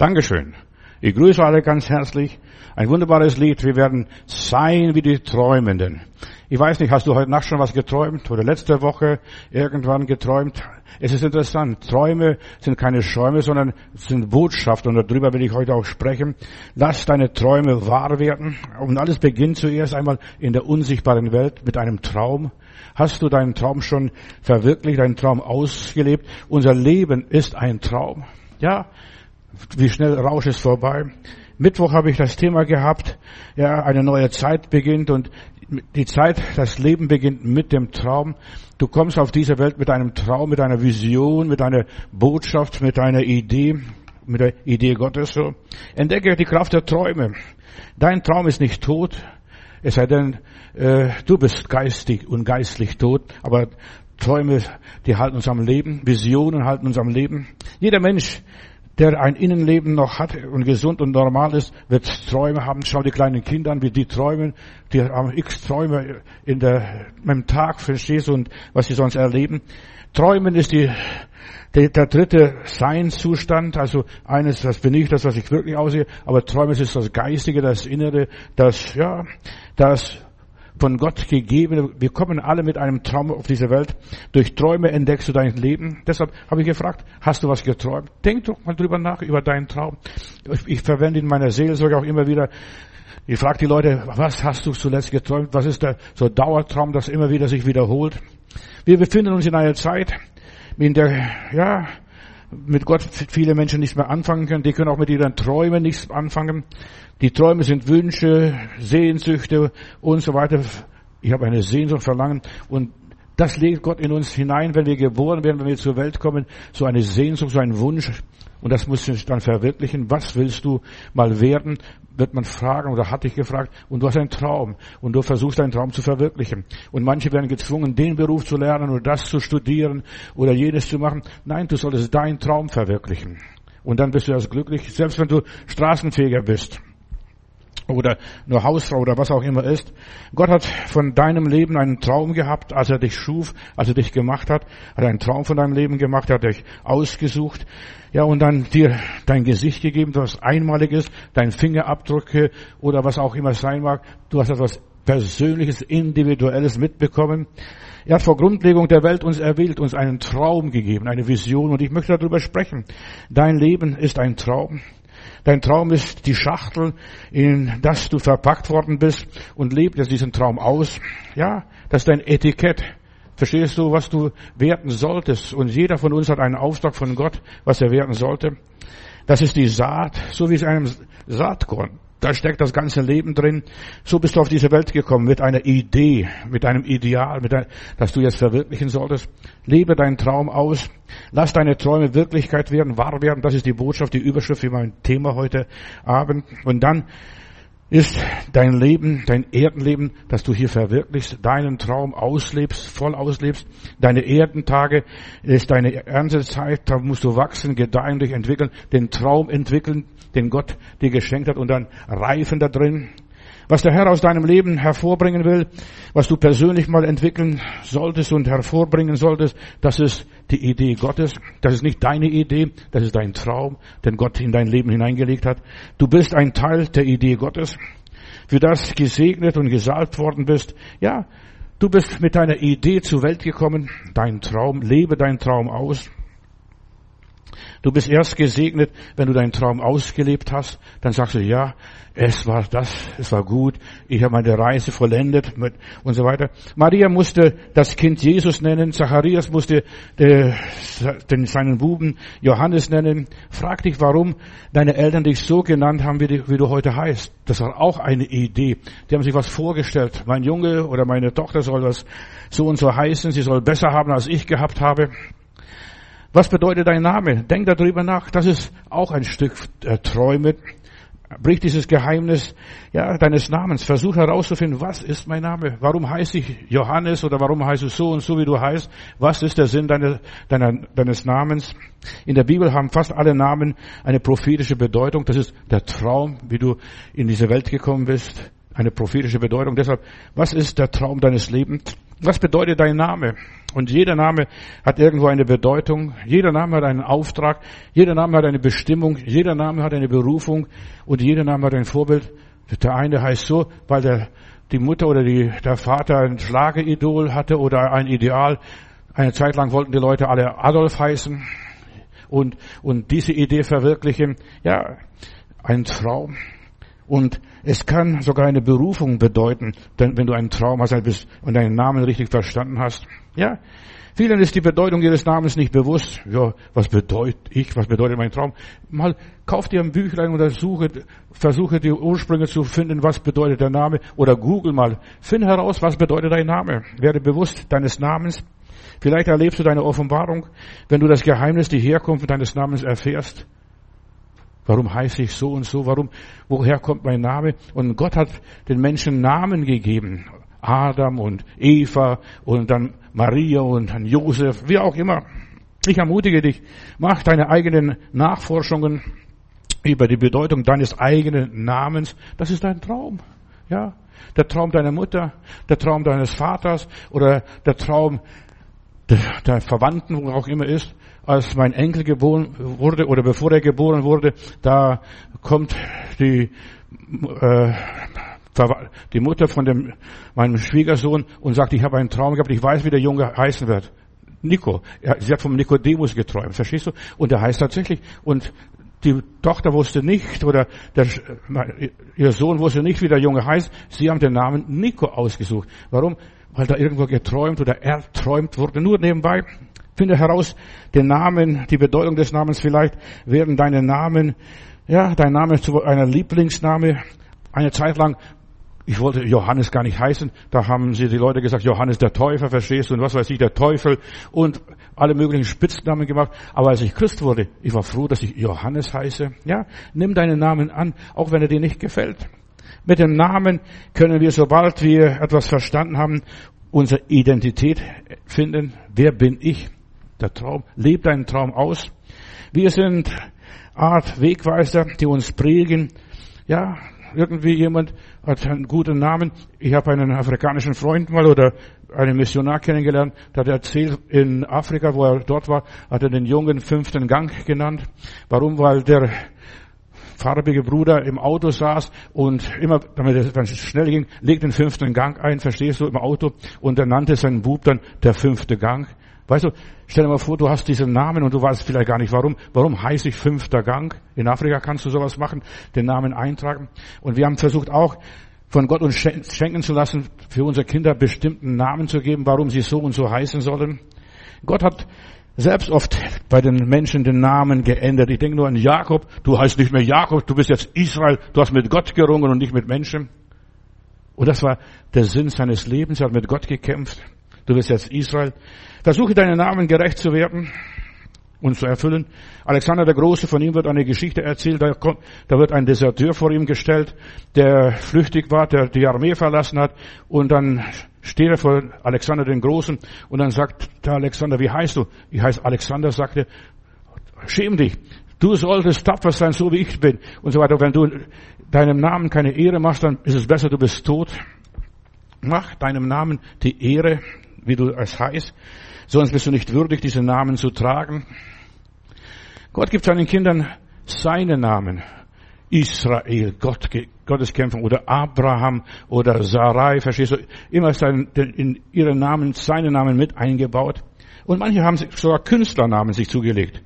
Dankeschön. Ich grüße alle ganz herzlich. Ein wunderbares Lied. Wir werden sein wie die Träumenden. Ich weiß nicht, hast du heute Nacht schon was geträumt oder letzte Woche irgendwann geträumt? Es ist interessant. Träume sind keine Schäume, sondern sind Botschaft und darüber will ich heute auch sprechen. Lass deine Träume wahr werden. Und alles beginnt zuerst einmal in der unsichtbaren Welt mit einem Traum. Hast du deinen Traum schon verwirklicht, deinen Traum ausgelebt? Unser Leben ist ein Traum. Ja, wie schnell Rausch ist vorbei. Mittwoch habe ich das Thema gehabt, ja, eine neue Zeit beginnt und die Zeit, das Leben beginnt mit dem Traum. Du kommst auf diese Welt mit einem Traum, mit einer Vision, mit einer Botschaft, mit einer Idee, mit der Idee Gottes. So. Entdecke die Kraft der Träume. Dein Traum ist nicht tot, es sei denn, äh, du bist geistig und geistlich tot, aber Träume, die halten uns am Leben, Visionen halten uns am Leben. Jeder Mensch der ein Innenleben noch hat und gesund und normal ist, wird Träume haben. Schau die kleinen Kinder an, wie die träumen. Die haben x Träume in der, im Tag, verstehst du, und was sie sonst erleben. Träumen ist die, der, der dritte Seinszustand, also eines, das bin ich, das, was ich wirklich aussehe, aber Träumen ist das Geistige, das Innere, das, ja, das von Gott gegeben. Wir kommen alle mit einem Traum auf diese Welt. Durch Träume entdeckst du dein Leben. Deshalb habe ich gefragt, hast du was geträumt? Denk doch mal drüber nach, über deinen Traum. Ich, ich verwende in meiner Seelsorge auch immer wieder, ich frage die Leute, was hast du zuletzt geträumt? Was ist der so Dauertraum, das immer wieder sich wiederholt? Wir befinden uns in einer Zeit, in der, ja, mit Gott viele Menschen nichts mehr anfangen können. Die können auch mit ihren Träumen nichts anfangen. Die Träume sind Wünsche, Sehnsüchte und so weiter. Ich habe eine Sehnsucht, Verlangen und das legt Gott in uns hinein, wenn wir geboren werden, wenn wir zur Welt kommen, so eine Sehnsucht, so ein Wunsch. Und das muss sich dann verwirklichen. Was willst du mal werden? Wird man fragen oder hat dich gefragt. Und du hast einen Traum. Und du versuchst deinen Traum zu verwirklichen. Und manche werden gezwungen, den Beruf zu lernen oder das zu studieren oder jenes zu machen. Nein, du solltest deinen Traum verwirklichen. Und dann bist du erst glücklich, selbst wenn du Straßenfeger bist oder nur Hausfrau oder was auch immer ist. Gott hat von deinem Leben einen Traum gehabt, als er dich schuf, als er dich gemacht hat, hat einen Traum von deinem Leben gemacht, hat dich ausgesucht, ja, und dann dir dein Gesicht gegeben, was einmalig ist, dein Fingerabdrücke oder was auch immer sein mag. Du hast etwas Persönliches, Individuelles mitbekommen. Er hat vor Grundlegung der Welt uns erwählt, uns einen Traum gegeben, eine Vision und ich möchte darüber sprechen. Dein Leben ist ein Traum. Dein Traum ist die Schachtel, in das du verpackt worden bist und lebt jetzt diesen Traum aus. Ja, das ist dein Etikett. Verstehst du, was du werten solltest? Und jeder von uns hat einen Auftrag von Gott, was er werten sollte. Das ist die Saat, so wie es einem Saatkorn. Da steckt das ganze Leben drin. So bist du auf diese Welt gekommen mit einer Idee, mit einem Ideal, mit ein, das du jetzt verwirklichen solltest. Lebe deinen Traum aus. Lass deine Träume Wirklichkeit werden, wahr werden. Das ist die Botschaft, die Überschrift für mein Thema heute Abend. Und dann ist dein Leben, dein Erdenleben, dass du hier verwirklichst, deinen Traum auslebst, voll auslebst. Deine Erdentage ist deine Erntezeit, da musst du wachsen, gedeihen, dich entwickeln, den Traum entwickeln, den Gott dir geschenkt hat und dann reifen da drin. Was der Herr aus deinem Leben hervorbringen will, was du persönlich mal entwickeln solltest und hervorbringen solltest, das ist die Idee Gottes. Das ist nicht deine Idee, das ist dein Traum, den Gott in dein Leben hineingelegt hat. Du bist ein Teil der Idee Gottes, für das gesegnet und gesalbt worden bist. Ja, du bist mit deiner Idee zur Welt gekommen, dein Traum, lebe deinen Traum aus. Du bist erst gesegnet, wenn du deinen Traum ausgelebt hast. Dann sagst du, ja, es war das, es war gut, ich habe meine Reise vollendet mit, und so weiter. Maria musste das Kind Jesus nennen, Zacharias musste äh, den, seinen Buben Johannes nennen. Frag dich, warum deine Eltern dich so genannt haben, wie, die, wie du heute heißt. Das war auch eine Idee. Die haben sich was vorgestellt. Mein Junge oder meine Tochter soll was so und so heißen, sie soll besser haben, als ich gehabt habe. Was bedeutet dein Name? Denk darüber nach. Das ist auch ein Stück äh, Träume. Brich dieses Geheimnis ja, deines Namens. Versuch herauszufinden, was ist mein Name? Warum heiße ich Johannes oder warum heißt du so und so, wie du heißt? Was ist der Sinn deiner, deiner, deines Namens? In der Bibel haben fast alle Namen eine prophetische Bedeutung. Das ist der Traum, wie du in diese Welt gekommen bist. Eine prophetische Bedeutung. Deshalb, was ist der Traum deines Lebens? Was bedeutet dein Name? Und jeder Name hat irgendwo eine Bedeutung. Jeder Name hat einen Auftrag. Jeder Name hat eine Bestimmung. Jeder Name hat eine Berufung. Und jeder Name hat ein Vorbild. Der eine heißt so, weil der, die Mutter oder die, der Vater ein Schlageidol hatte oder ein Ideal. Eine Zeit lang wollten die Leute alle Adolf heißen und, und diese Idee verwirklichen. Ja, ein Traum. Und es kann sogar eine Berufung bedeuten, denn wenn du einen Traum hast und deinen Namen richtig verstanden hast. Ja, vielen ist die Bedeutung ihres Namens nicht bewusst. Ja, was bedeutet ich? Was bedeutet mein Traum? Mal kauf dir ein Büchlein oder suche, versuche die Ursprünge zu finden, was bedeutet der Name oder google mal. Find heraus, was bedeutet dein Name. Werde bewusst deines Namens. Vielleicht erlebst du deine Offenbarung, wenn du das Geheimnis, die Herkunft deines Namens erfährst. Warum heiße ich so und so? Warum, woher kommt mein Name? Und Gott hat den Menschen Namen gegeben. Adam und Eva und dann Maria und dann Josef, wie auch immer. Ich ermutige dich, mach deine eigenen Nachforschungen über die Bedeutung deines eigenen Namens. Das ist dein Traum. Ja. Der Traum deiner Mutter, der Traum deines Vaters oder der Traum der, Verwandten, wo auch immer ist als mein Enkel geboren wurde oder bevor er geboren wurde, da kommt die, äh, die Mutter von dem, meinem Schwiegersohn und sagt, ich habe einen Traum gehabt, ich weiß, wie der Junge heißen wird. Nico. Sie hat vom Nikodemus geträumt, verstehst du? Und er heißt tatsächlich, und die Tochter wusste nicht, oder der, ihr Sohn wusste nicht, wie der Junge heißt. Sie haben den Namen Nico ausgesucht. Warum? Weil da irgendwo geträumt oder erträumt wurde. Nur nebenbei. Finde heraus den Namen, die Bedeutung des Namens. Vielleicht werden deine Namen, ja, dein Name zu einer Lieblingsname. Eine Zeit lang, ich wollte Johannes gar nicht heißen. Da haben sie die Leute gesagt, Johannes der Täufer, verstehst du? Und was weiß ich, der Teufel und alle möglichen Spitznamen gemacht. Aber als ich Christ wurde, ich war froh, dass ich Johannes heiße. Ja, nimm deinen Namen an, auch wenn er dir nicht gefällt. Mit dem Namen können wir, sobald wir etwas verstanden haben, unsere Identität finden. Wer bin ich? Der Traum. Leb deinen Traum aus. Wir sind Art Wegweiser, die uns prägen. Ja, irgendwie jemand hat einen guten Namen. Ich habe einen afrikanischen Freund mal oder einen Missionar kennengelernt, der hat erzählt, in Afrika, wo er dort war, hat er den Jungen fünften Gang genannt. Warum? Weil der farbige Bruder im Auto saß und immer, damit es schnell ging, legt den fünften Gang ein, verstehst du, im Auto und er nannte seinen Bub dann der fünfte Gang. Weißt du, stell dir mal vor, du hast diesen Namen und du weißt vielleicht gar nicht warum. Warum heiße ich fünfter Gang? In Afrika kannst du sowas machen, den Namen eintragen. Und wir haben versucht auch, von Gott uns schenken zu lassen, für unsere Kinder bestimmten Namen zu geben, warum sie so und so heißen sollen. Gott hat selbst oft bei den Menschen den Namen geändert. Ich denke nur an Jakob. Du heißt nicht mehr Jakob, du bist jetzt Israel. Du hast mit Gott gerungen und nicht mit Menschen. Und das war der Sinn seines Lebens. Er hat mit Gott gekämpft. Du bist jetzt Israel. Versuche deinen Namen gerecht zu werden und zu erfüllen. Alexander der Große, von ihm wird eine Geschichte erzählt, da, kommt, da wird ein Deserteur vor ihm gestellt, der flüchtig war, der die Armee verlassen hat und dann steht er vor Alexander den Großen und dann sagt der Alexander, wie heißt du? Ich heiße Alexander, sagte, schäm dich, du solltest tapfer sein, so wie ich bin und so weiter. Wenn du deinem Namen keine Ehre machst, dann ist es besser, du bist tot. Mach deinem Namen die Ehre, wie du es heißt sonst bist du nicht würdig, diesen Namen zu tragen. Gott gibt seinen Kindern seinen Namen. Israel, Gott, Gottes Kämpfer oder Abraham oder Sarai, verstehst du? Immer in ihren Namen, seinen Namen mit eingebaut. Und manche haben sogar Künstlernamen sich zugelegt.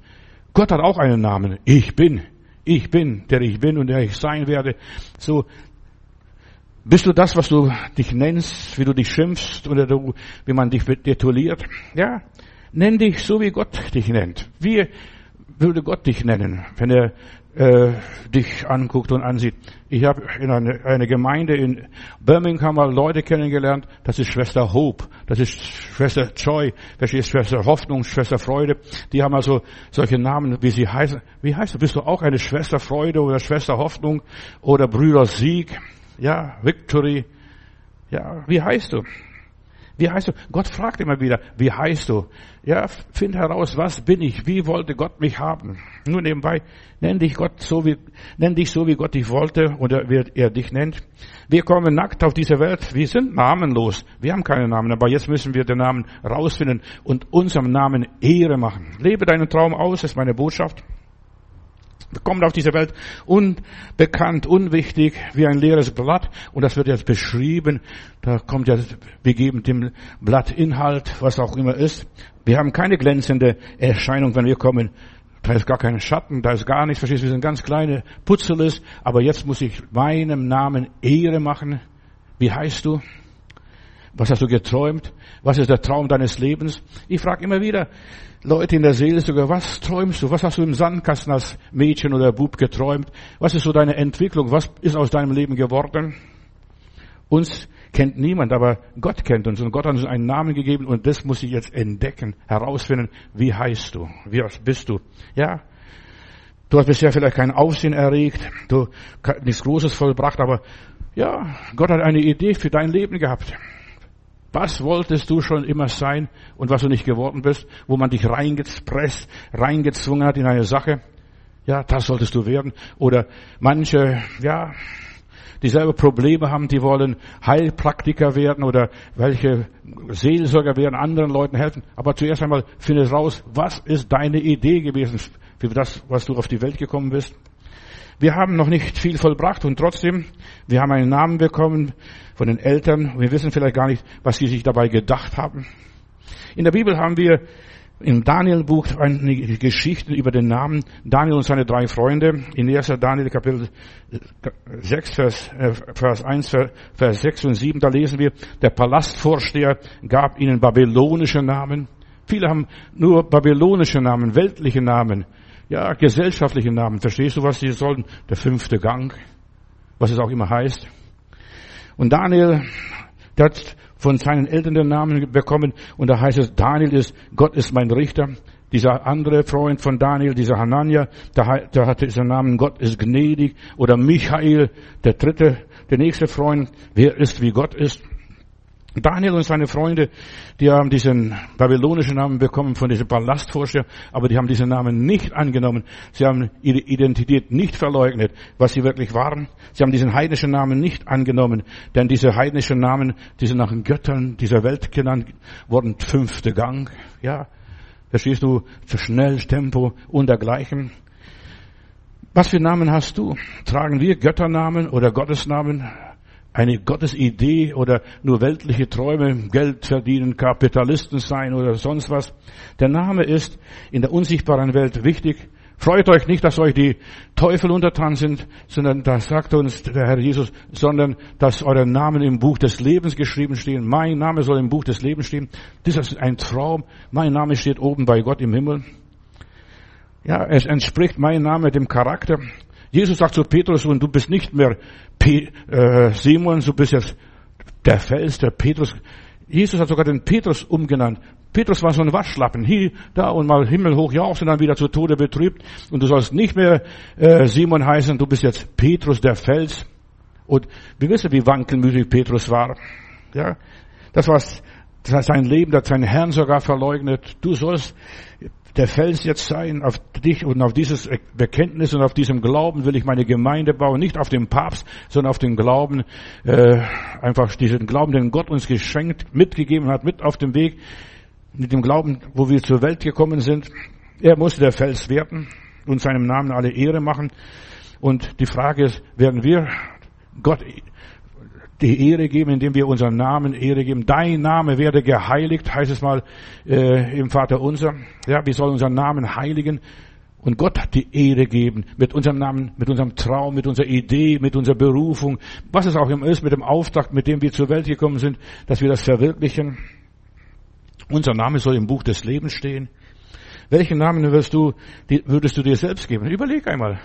Gott hat auch einen Namen. Ich bin. Ich bin, der ich bin und der ich sein werde. So, bist du das, was du dich nennst, wie du dich schimpfst oder du, wie man dich tituliert? Ja, nenn dich so, wie Gott dich nennt. Wie würde Gott dich nennen, wenn er äh, dich anguckt und ansieht? Ich habe in eine, eine Gemeinde in Birmingham mal Leute kennengelernt. Das ist Schwester Hope, das ist Schwester Joy, das ist Schwester Hoffnung, Schwester Freude. Die haben also solche Namen, wie sie heißen. Wie heißt du? Bist du auch eine Schwester Freude oder Schwester Hoffnung oder Brüder Sieg? Ja, Victory. Ja, wie heißt du? Wie heißt du? Gott fragt immer wieder, wie heißt du? Ja, find heraus, was bin ich? Wie wollte Gott mich haben? Nur nebenbei, nenn dich Gott so wie, nenn dich so wie Gott dich wollte oder wie er dich nennt. Wir kommen nackt auf diese Welt. Wir sind namenlos. Wir haben keine Namen, aber jetzt müssen wir den Namen rausfinden und unserem Namen Ehre machen. Lebe deinen Traum aus, ist meine Botschaft kommt auf diese Welt unbekannt, unwichtig, wie ein leeres Blatt. Und das wird jetzt beschrieben. Da kommt ja, wir geben dem Blatt Inhalt, was auch immer ist. Wir haben keine glänzende Erscheinung, wenn wir kommen. Da ist gar kein Schatten, da ist gar nichts. Verstehst du? Wir sind ganz kleine Putzeles. Aber jetzt muss ich meinem Namen Ehre machen. Wie heißt du? Was hast du geträumt? Was ist der Traum deines Lebens? Ich frage immer wieder, Leute in der Seele sogar, was träumst du? Was hast du im Sandkasten als Mädchen oder Bub geträumt? Was ist so deine Entwicklung? Was ist aus deinem Leben geworden? Uns kennt niemand, aber Gott kennt uns und Gott hat uns einen Namen gegeben und das muss ich jetzt entdecken, herausfinden. Wie heißt du? Wie bist du? Ja. Du hast bisher vielleicht kein Aufsehen erregt, du nichts Großes vollbracht, aber ja, Gott hat eine Idee für dein Leben gehabt. Was wolltest du schon immer sein und was du nicht geworden bist, wo man dich reingepresst, reingezwungen hat in eine Sache? Ja, das solltest du werden. Oder manche, ja, dieselbe Probleme haben, die wollen Heilpraktiker werden oder welche Seelsorger werden, anderen Leuten helfen. Aber zuerst einmal finde raus, was ist deine Idee gewesen für das, was du auf die Welt gekommen bist? Wir haben noch nicht viel vollbracht und trotzdem, wir haben einen Namen bekommen von den Eltern. Wir wissen vielleicht gar nicht, was sie sich dabei gedacht haben. In der Bibel haben wir im Daniel-Buch eine Geschichte über den Namen Daniel und seine drei Freunde. In 1. Daniel Kapitel 6, Vers, äh, Vers 1, Vers 6 und 7, da lesen wir, der Palastvorsteher gab ihnen babylonische Namen. Viele haben nur babylonische Namen, weltliche Namen ja, gesellschaftliche Namen. Verstehst du, was sie sollen? Der fünfte Gang, was es auch immer heißt. Und Daniel, der hat von seinen Eltern den Namen bekommen und da heißt es, Daniel ist, Gott ist mein Richter. Dieser andere Freund von Daniel, dieser Hanania, der, der hatte diesen Namen, Gott ist gnädig. Oder Michael, der dritte, der nächste Freund, wer ist wie Gott ist. Daniel und seine Freunde, die haben diesen babylonischen Namen bekommen von diesem Palastvorsteher, aber die haben diesen Namen nicht angenommen. Sie haben ihre Identität nicht verleugnet, was sie wirklich waren. Sie haben diesen heidnischen Namen nicht angenommen, denn diese heidnischen Namen, die sind nach den Göttern dieser Welt genannt worden, fünfte Gang, ja. Verstehst du? Zu schnell, Tempo und dergleichen. Was für Namen hast du? Tragen wir Götternamen oder Gottesnamen? Eine Gottesidee oder nur weltliche Träume, Geld verdienen, Kapitalisten sein oder sonst was. Der Name ist in der unsichtbaren Welt wichtig. Freut euch nicht, dass euch die Teufel untertan sind, sondern da sagt uns der Herr Jesus, sondern dass eure Namen im Buch des Lebens geschrieben stehen. Mein Name soll im Buch des Lebens stehen. Das ist ein Traum. Mein Name steht oben bei Gott im Himmel. Ja, es entspricht mein Name dem Charakter. Jesus sagt zu Petrus, und du bist nicht mehr äh, Simon, du bist jetzt der Fels, der Petrus. Jesus hat sogar den Petrus umgenannt. Petrus war so ein Waschlappen, hier, da und mal himmelhoch jauchzt und dann wieder zu Tode betrübt. Und du sollst nicht mehr äh, Simon heißen, du bist jetzt Petrus, der Fels. Und wir wissen, wie wankelmütig Petrus war. Ja, das war sein Leben, das seinen Herrn sogar verleugnet. Du sollst der Fels jetzt sein auf dich und auf dieses Bekenntnis und auf diesem Glauben will ich meine Gemeinde bauen, nicht auf dem Papst, sondern auf den Glauben, äh, einfach diesen Glauben, den Gott uns geschenkt, mitgegeben hat, mit auf dem Weg, mit dem Glauben, wo wir zur Welt gekommen sind. Er musste der Fels werden und seinem Namen alle Ehre machen. Und die Frage ist, werden wir Gott die Ehre geben, indem wir unseren Namen Ehre geben. Dein Name werde geheiligt, heißt es mal äh, im Vater unser. Ja, wir sollen unseren Namen heiligen und Gott die Ehre geben mit unserem Namen, mit unserem Traum, mit unserer Idee, mit unserer Berufung, was es auch immer ist, mit dem Auftrag, mit dem wir zur Welt gekommen sind, dass wir das verwirklichen. Unser Name soll im Buch des Lebens stehen. Welchen Namen würdest du, würdest du dir selbst geben? Überleg einmal.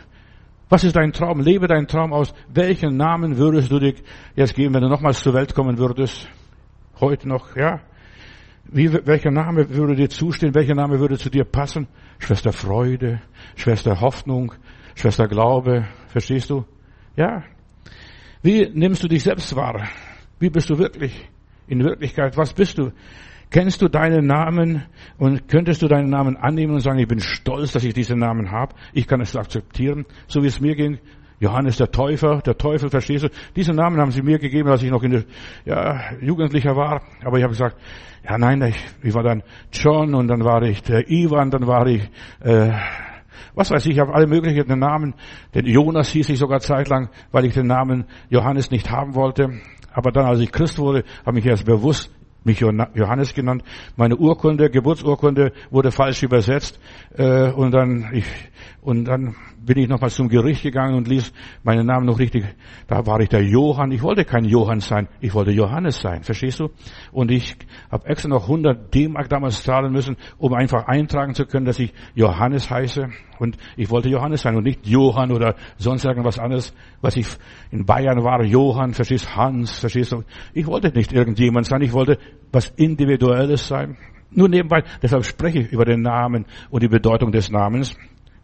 Was ist dein Traum? Lebe deinen Traum aus. Welchen Namen würdest du dir jetzt geben, wenn du nochmals zur Welt kommen würdest? Heute noch, ja? Wie, welcher Name würde dir zustehen? Welcher Name würde zu dir passen? Schwester Freude, Schwester Hoffnung, Schwester Glaube. Verstehst du? Ja. Wie nimmst du dich selbst wahr? Wie bist du wirklich? in Wirklichkeit, was bist du? Kennst du deinen Namen und könntest du deinen Namen annehmen und sagen, ich bin stolz, dass ich diesen Namen habe. Ich kann es akzeptieren, so wie es mir ging. Johannes der Täufer, der Teufel, verstehst du? Diesen Namen haben sie mir gegeben, als ich noch in der, ja, Jugendlicher war. Aber ich habe gesagt, ja nein, ich, ich war dann John und dann war ich der Ivan, dann war ich, äh, was weiß ich, ich habe alle möglichen Namen. Den Jonas hieß ich sogar zeitlang, weil ich den Namen Johannes nicht haben wollte. Aber dann, als ich Christ wurde, habe ich erst bewusst mich Johannes genannt. Meine Urkunde, Geburtsurkunde wurde falsch übersetzt äh, und dann ich und dann bin ich nochmal zum Gericht gegangen und ließ meinen Namen noch richtig. Da war ich der Johann. Ich wollte kein Johann sein, ich wollte Johannes sein. Verstehst du? Und ich habe extra noch 100 D-Mark damals zahlen müssen, um einfach eintragen zu können, dass ich Johannes heiße. Und ich wollte Johannes sein und nicht Johann oder sonst irgendwas anderes, was ich in Bayern war. Johann, verstehst Hans, verstehst du? Ich wollte nicht irgendjemand sein. Ich wollte was Individuelles sein. Nur nebenbei, deshalb spreche ich über den Namen und die Bedeutung des Namens.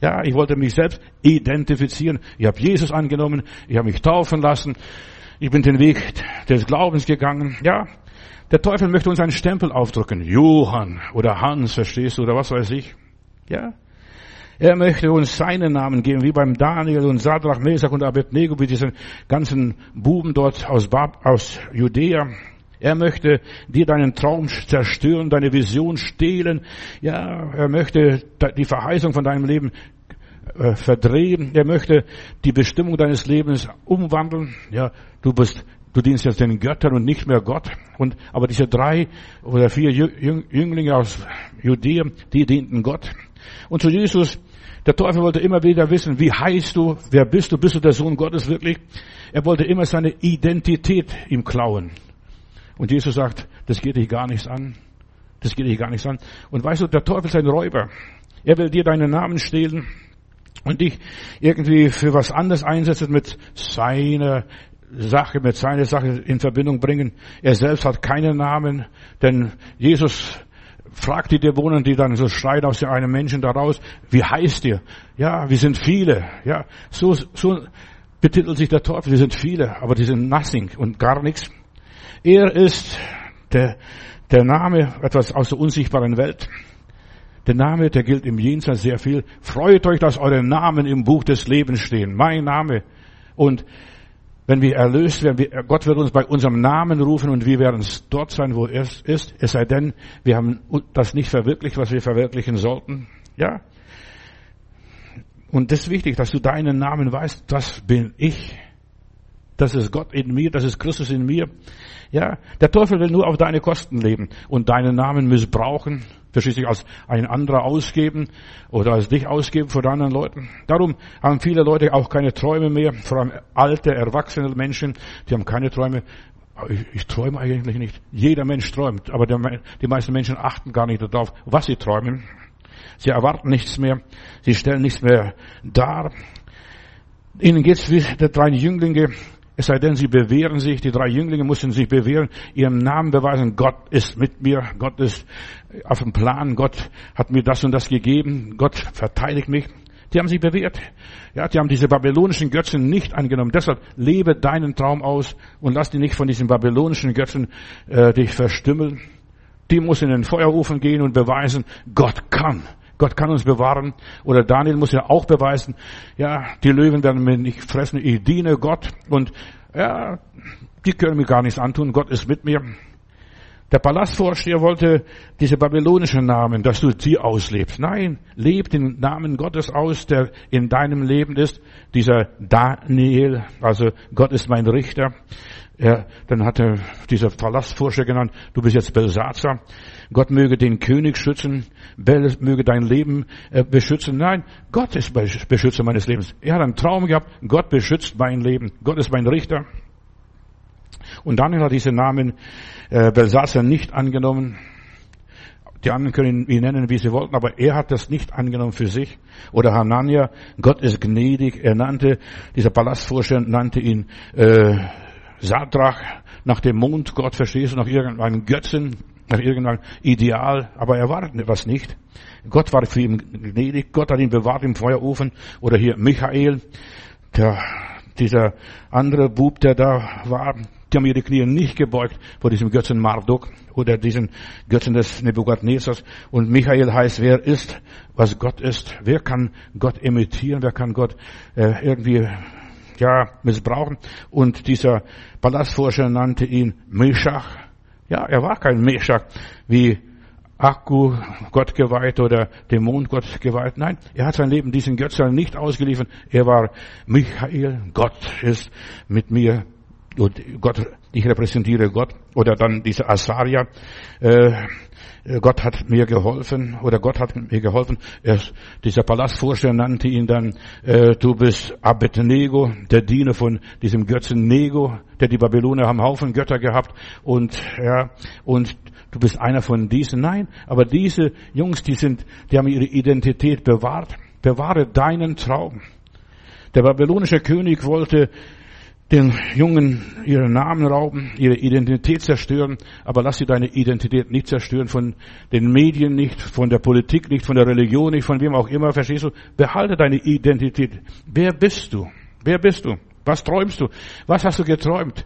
Ja, ich wollte mich selbst identifizieren. Ich habe Jesus angenommen, ich habe mich taufen lassen, ich bin den Weg des Glaubens gegangen. Ja, der Teufel möchte uns einen Stempel aufdrücken. Johann oder Hans, verstehst du, oder was weiß ich. Ja, er möchte uns seinen Namen geben, wie beim Daniel und Sadrach, Mesach und Abednego, wie diesen ganzen Buben dort aus, Bab, aus Judäa. Er möchte dir deinen Traum zerstören, deine Vision stehlen. Ja, er möchte die Verheißung von deinem Leben äh, verdrehen. Er möchte die Bestimmung deines Lebens umwandeln. Ja, du bist, du dienst jetzt den Göttern und nicht mehr Gott. Und, aber diese drei oder vier Jünglinge aus Judäa, die dienten Gott. Und zu Jesus, der Teufel wollte immer wieder wissen, wie heißt du, wer bist du, bist du der Sohn Gottes wirklich? Er wollte immer seine Identität ihm klauen. Und Jesus sagt, das geht dich gar nichts an. Das geht dich gar nichts an. Und weißt du, der Teufel ist ein Räuber. Er will dir deinen Namen stehlen und dich irgendwie für was anderes einsetzen mit seiner Sache, mit seiner Sache in Verbindung bringen. Er selbst hat keinen Namen, denn Jesus fragt die Dämonen, die dann so schreien aus einem Menschen daraus, wie heißt ihr? Ja, wir sind viele. Ja, so, so betitelt sich der Teufel, wir sind viele, aber die sind nothing und gar nichts. Er ist der, der Name etwas aus der unsichtbaren Welt. Der Name, der gilt im Jenseits sehr viel. Freut euch, dass eure Namen im Buch des Lebens stehen. Mein Name. Und wenn wir erlöst werden, Gott wird uns bei unserem Namen rufen und wir werden dort sein, wo er ist. Es sei denn, wir haben das nicht verwirklicht, was wir verwirklichen sollten. Ja. Und das ist wichtig, dass du deinen Namen weißt. Das bin ich. Das ist Gott in mir, das ist Christus in mir. Ja, der Teufel will nur auf deine Kosten leben und deinen Namen missbrauchen, verschließlich als ein anderer ausgeben oder als dich ausgeben vor anderen Leuten. Darum haben viele Leute auch keine Träume mehr, vor allem alte, erwachsene Menschen, die haben keine Träume. Ich, ich träume eigentlich nicht. Jeder Mensch träumt, aber der, die meisten Menschen achten gar nicht darauf, was sie träumen. Sie erwarten nichts mehr, sie stellen nichts mehr dar. Ihnen geht's wie der drei Jünglinge, es sei denn, sie bewähren sich, die drei Jünglinge mussten sich bewähren, ihrem Namen beweisen, Gott ist mit mir, Gott ist auf dem Plan, Gott hat mir das und das gegeben, Gott verteidigt mich. Die haben sich bewährt. Ja, die haben diese babylonischen Götzen nicht angenommen. Deshalb lebe deinen Traum aus und lass dich nicht von diesen babylonischen Götzen äh, dich verstümmeln. Die muss in den Feuerofen gehen und beweisen, Gott kann. Gott kann uns bewahren. Oder Daniel muss ja auch beweisen, ja, die Löwen werden mir nicht fressen, ich diene Gott und ja, die können mir gar nichts antun, Gott ist mit mir. Der Palastvorsteher wollte diese babylonischen Namen, dass du sie auslebst. Nein, leb den Namen Gottes aus, der in deinem Leben ist. Dieser Daniel, also Gott ist mein Richter. Ja, dann hat er dieser Palastvorsteher genannt, du bist jetzt Belsatzer. Gott möge den König schützen, Bel möge dein Leben äh, beschützen. Nein, Gott ist Beschützer meines Lebens. Er hat einen Traum gehabt, Gott beschützt mein Leben. Gott ist mein Richter. Und Daniel hat diesen Namen äh, Belsatzer nicht angenommen. Die anderen können ihn nennen, wie sie wollten, aber er hat das nicht angenommen für sich. Oder Hanania, Gott ist gnädig. Er nannte, dieser Palastvorsteher nannte ihn äh, Sadrach nach dem Mond, Gott verstehst du, nach irgendeinem Götzen, nach irgendeinem Ideal, aber er war was nicht. Gott war für ihn gnädig, Gott hat ihn bewahrt im Feuerofen. Oder hier Michael, der, dieser andere Bub, der da war, Die haben ihre Knie nicht gebeugt vor diesem Götzen Marduk oder diesen Götzen des Nebukadnezars. Und Michael heißt, wer ist, was Gott ist. Wer kann Gott imitieren? Wer kann Gott äh, irgendwie ja, missbrauchen? Und dieser Palastforscher nannte ihn Meshach. Ja, er war kein Meshach wie Akku Gott geweiht oder Dämon Gott geweiht. Nein, er hat sein Leben diesen Götzern nicht ausgeliefert. Er war Michael. Gott ist mit mir. Und Gott, ich repräsentiere Gott. Oder dann dieser Asaria. Äh, Gott hat mir geholfen oder Gott hat mir geholfen. Er, dieser Palastvorsteher nannte ihn dann, äh, du bist Abednego, der Diener von diesem Götzen Nego, der die Babyloner haben Haufen Götter gehabt und ja und du bist einer von diesen. Nein, aber diese Jungs, die sind, die haben ihre Identität bewahrt. Bewahre deinen Traum. Der babylonische König wollte den Jungen ihren Namen rauben, ihre Identität zerstören, aber lass sie deine Identität nicht zerstören, von den Medien nicht, von der Politik nicht, von der Religion nicht, von wem auch immer, verstehst du? Behalte deine Identität. Wer bist du? Wer bist du? Was träumst du? Was hast du geträumt?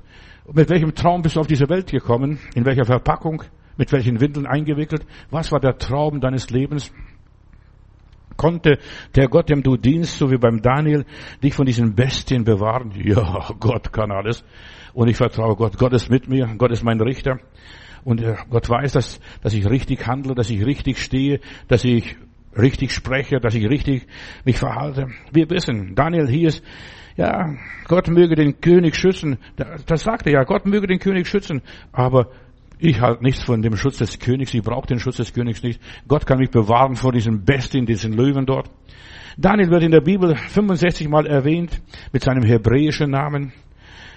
Mit welchem Traum bist du auf diese Welt gekommen? In welcher Verpackung? Mit welchen Windeln eingewickelt? Was war der Traum deines Lebens? Konnte der Gott, dem du dienst, so wie beim Daniel, dich von diesen Bestien bewahren? Ja, Gott kann alles. Und ich vertraue Gott. Gott ist mit mir. Gott ist mein Richter. Und äh, Gott weiß, dass, dass ich richtig handle, dass ich richtig stehe, dass ich richtig spreche, dass ich richtig mich verhalte. Wir wissen, Daniel ist, ja, Gott möge den König schützen. Das sagte er ja, Gott möge den König schützen. Aber ich halte nichts von dem Schutz des Königs. Ich brauche den Schutz des Königs nicht. Gott kann mich bewahren vor diesem Bestien, diesen Löwen dort. Daniel wird in der Bibel 65 Mal erwähnt mit seinem hebräischen Namen.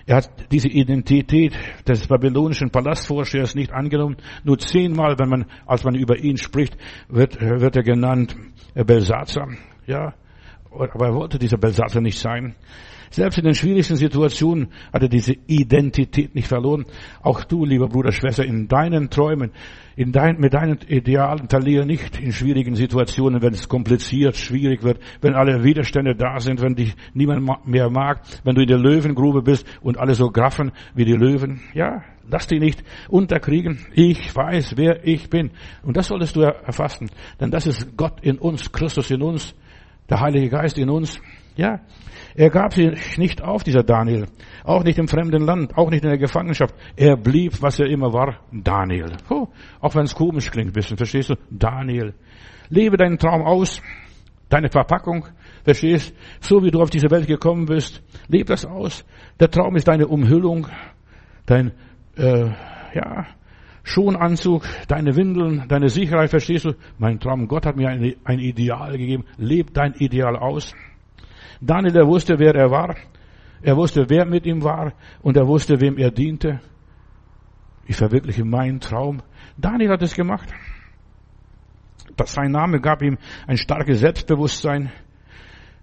Er hat diese Identität des babylonischen Palastvorstehers nicht angenommen. Nur zehnmal, wenn man, als man über ihn spricht, wird, wird er genannt Belsatzer. Ja, aber er wollte dieser Belsatzer nicht sein. Selbst in den schwierigsten Situationen hat er diese Identität nicht verloren. Auch du, lieber Bruder, Schwester, in deinen Träumen, in dein, mit deinen Idealen verliere nicht in schwierigen Situationen, wenn es kompliziert, schwierig wird, wenn alle Widerstände da sind, wenn dich niemand mehr mag, wenn du in der Löwengrube bist und alle so graffen wie die Löwen. Ja, lass dich nicht unterkriegen. Ich weiß, wer ich bin. Und das solltest du erfassen. Denn das ist Gott in uns, Christus in uns, der Heilige Geist in uns. Ja, er gab sich nicht auf, dieser Daniel. Auch nicht im fremden Land, auch nicht in der Gefangenschaft. Er blieb, was er immer war, Daniel. Oh, auch wenn es komisch klingt ein bisschen, verstehst du? Daniel. Lebe deinen Traum aus, deine Verpackung, verstehst? So wie du auf diese Welt gekommen bist, lebe das aus. Der Traum ist deine Umhüllung, dein, äh, ja, Schonanzug, deine Windeln, deine Sicherheit, verstehst du? Mein Traum, Gott hat mir ein, ein Ideal gegeben. Leb dein Ideal aus. Daniel, er wusste, wer er war. Er wusste, wer mit ihm war. Und er wusste, wem er diente. Ich verwirkliche meinen Traum. Daniel hat es gemacht. Sein Name gab ihm ein starkes Selbstbewusstsein.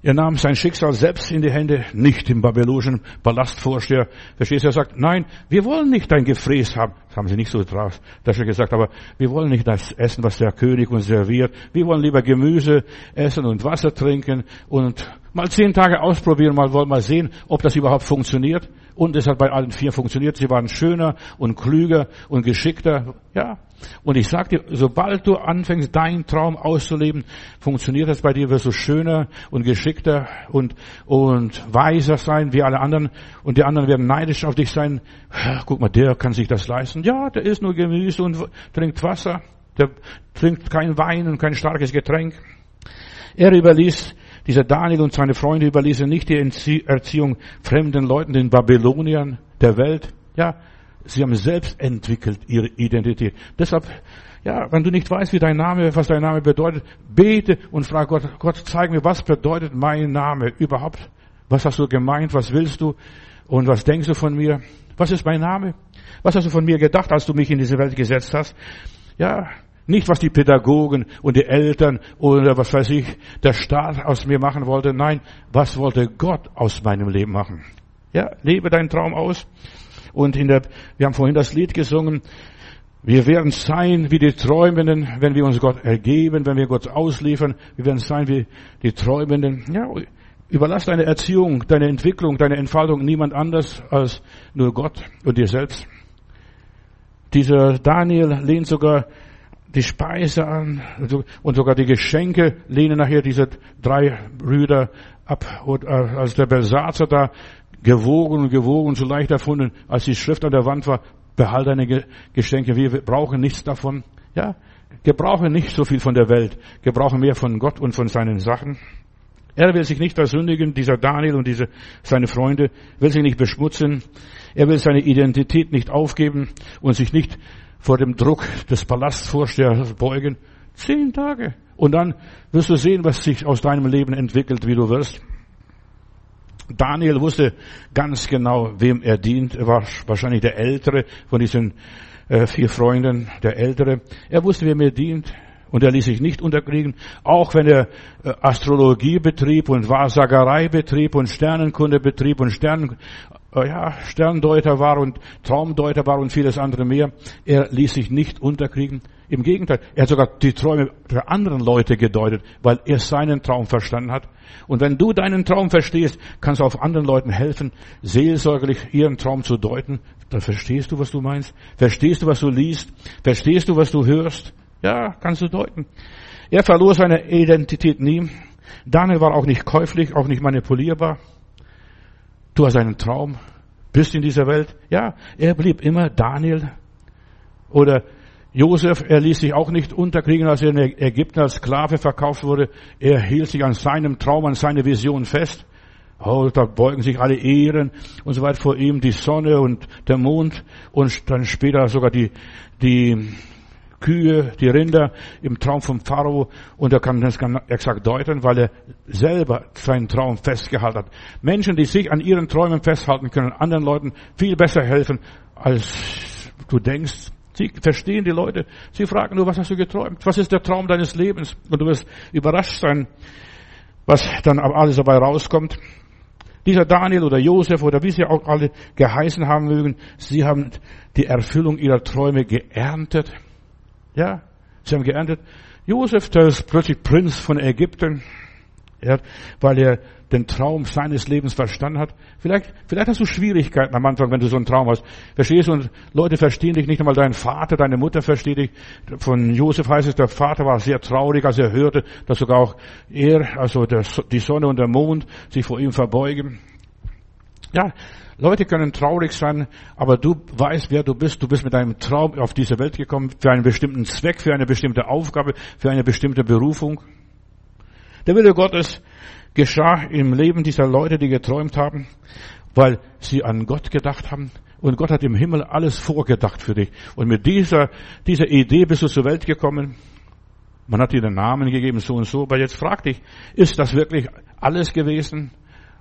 Er nahm sein Schicksal selbst in die Hände, nicht im babylonischen Palastvorsteher. Verstehst du? Er sagt, nein, wir wollen nicht dein Gefräß haben. Das haben sie nicht so drauf, das schon gesagt, aber wir wollen nicht das essen, was der König uns serviert. Wir wollen lieber Gemüse essen und Wasser trinken und Mal zehn Tage ausprobieren, mal wollen wir sehen, ob das überhaupt funktioniert. Und es hat bei allen vier funktioniert. Sie waren schöner und klüger und geschickter. Ja. Und ich sag dir, sobald du anfängst, deinen Traum auszuleben, funktioniert das bei dir, wirst du schöner und geschickter und, und weiser sein wie alle anderen. Und die anderen werden neidisch auf dich sein. Guck mal, der kann sich das leisten. Ja, der isst nur Gemüse und trinkt Wasser. Der trinkt kein Wein und kein starkes Getränk. Er überließ dieser Daniel und seine Freunde überließen nicht die Erziehung fremden Leuten, den Babyloniern der Welt. Ja, sie haben selbst entwickelt ihre Identität. Deshalb, ja, wenn du nicht weißt, wie dein Name, was dein Name bedeutet, bete und frag Gott, Gott, zeig mir, was bedeutet mein Name überhaupt? Was hast du gemeint? Was willst du? Und was denkst du von mir? Was ist mein Name? Was hast du von mir gedacht, als du mich in diese Welt gesetzt hast? Ja, nicht, was die Pädagogen und die Eltern oder was weiß ich, der Staat aus mir machen wollte. Nein, was wollte Gott aus meinem Leben machen? Ja, lebe deinen Traum aus. Und in der, wir haben vorhin das Lied gesungen. Wir werden sein wie die Träumenden, wenn wir uns Gott ergeben, wenn wir Gott ausliefern. Wir werden sein wie die Träumenden. Ja, Überlass deine Erziehung, deine Entwicklung, deine Entfaltung niemand anders als nur Gott und dir selbst. Dieser Daniel lehnt sogar die Speise an und sogar die Geschenke lehnen nachher diese drei Brüder ab. Und äh, als der Belsatzer da gewogen und gewogen, so leicht erfunden, als die Schrift an der Wand war, behalte deine Geschenke, wir brauchen nichts davon. Ja, gebrauche nicht so viel von der Welt, gebrauche mehr von Gott und von seinen Sachen. Er will sich nicht versündigen, dieser Daniel und diese, seine Freunde, will sich nicht beschmutzen. Er will seine Identität nicht aufgeben und sich nicht vor dem Druck des Palastvorstehers beugen. Zehn Tage. Und dann wirst du sehen, was sich aus deinem Leben entwickelt, wie du wirst. Daniel wusste ganz genau, wem er dient. Er war wahrscheinlich der Ältere von diesen äh, vier Freunden, der Ältere. Er wusste, wem er dient. Und er ließ sich nicht unterkriegen, auch wenn er äh, Astrologie betrieb und Wahrsagerei betrieb und Sternenkunde betrieb und Sternen, äh, ja, Sterndeuter war und Traumdeuter war und vieles andere mehr. Er ließ sich nicht unterkriegen. Im Gegenteil, er hat sogar die Träume der anderen Leute gedeutet, weil er seinen Traum verstanden hat. Und wenn du deinen Traum verstehst, kannst du auch anderen Leuten helfen, seelsorgerlich ihren Traum zu deuten. Dann verstehst du, was du meinst. Verstehst du, was du liest. Verstehst du, was du hörst. Ja, kannst du deuten. Er verlor seine Identität nie. Daniel war auch nicht käuflich, auch nicht manipulierbar. Du hast einen Traum, bist in dieser Welt. Ja, er blieb immer Daniel. Oder Josef, er ließ sich auch nicht unterkriegen, als er in Ägypten als Sklave verkauft wurde. Er hielt sich an seinem Traum, an seine Vision fest. Oh, da beugen sich alle Ehren und so weiter vor ihm, die Sonne und der Mond und dann später sogar die, die Kühe, die Rinder im Traum vom Pharao und er kann das exakt deuten, weil er selber seinen Traum festgehalten hat. Menschen, die sich an ihren Träumen festhalten können, anderen Leuten viel besser helfen, als du denkst. Sie verstehen die Leute. Sie fragen nur, was hast du geträumt? Was ist der Traum deines Lebens? Und du wirst überrascht sein, was dann alles dabei rauskommt. Dieser Daniel oder Josef oder wie sie auch alle geheißen haben mögen, sie haben die Erfüllung ihrer Träume geerntet. Ja, sie haben geerntet. Josef, der ist plötzlich Prinz von Ägypten, ja, weil er den Traum seines Lebens verstanden hat. Vielleicht, vielleicht hast du Schwierigkeiten am Anfang, wenn du so einen Traum hast. Verstehst du? Und Leute verstehen dich nicht einmal dein Vater, deine Mutter versteht dich. Von Josef heißt es, der Vater war sehr traurig, als er hörte, dass sogar auch er, also der, die Sonne und der Mond sich vor ihm verbeugen. Ja, Leute können traurig sein, aber du weißt, wer du bist. Du bist mit deinem Traum auf diese Welt gekommen, für einen bestimmten Zweck, für eine bestimmte Aufgabe, für eine bestimmte Berufung. Der Wille Gottes geschah im Leben dieser Leute, die geträumt haben, weil sie an Gott gedacht haben. Und Gott hat im Himmel alles vorgedacht für dich. Und mit dieser, dieser Idee bist du zur Welt gekommen. Man hat dir den Namen gegeben, so und so. Aber jetzt frag dich, ist das wirklich alles gewesen?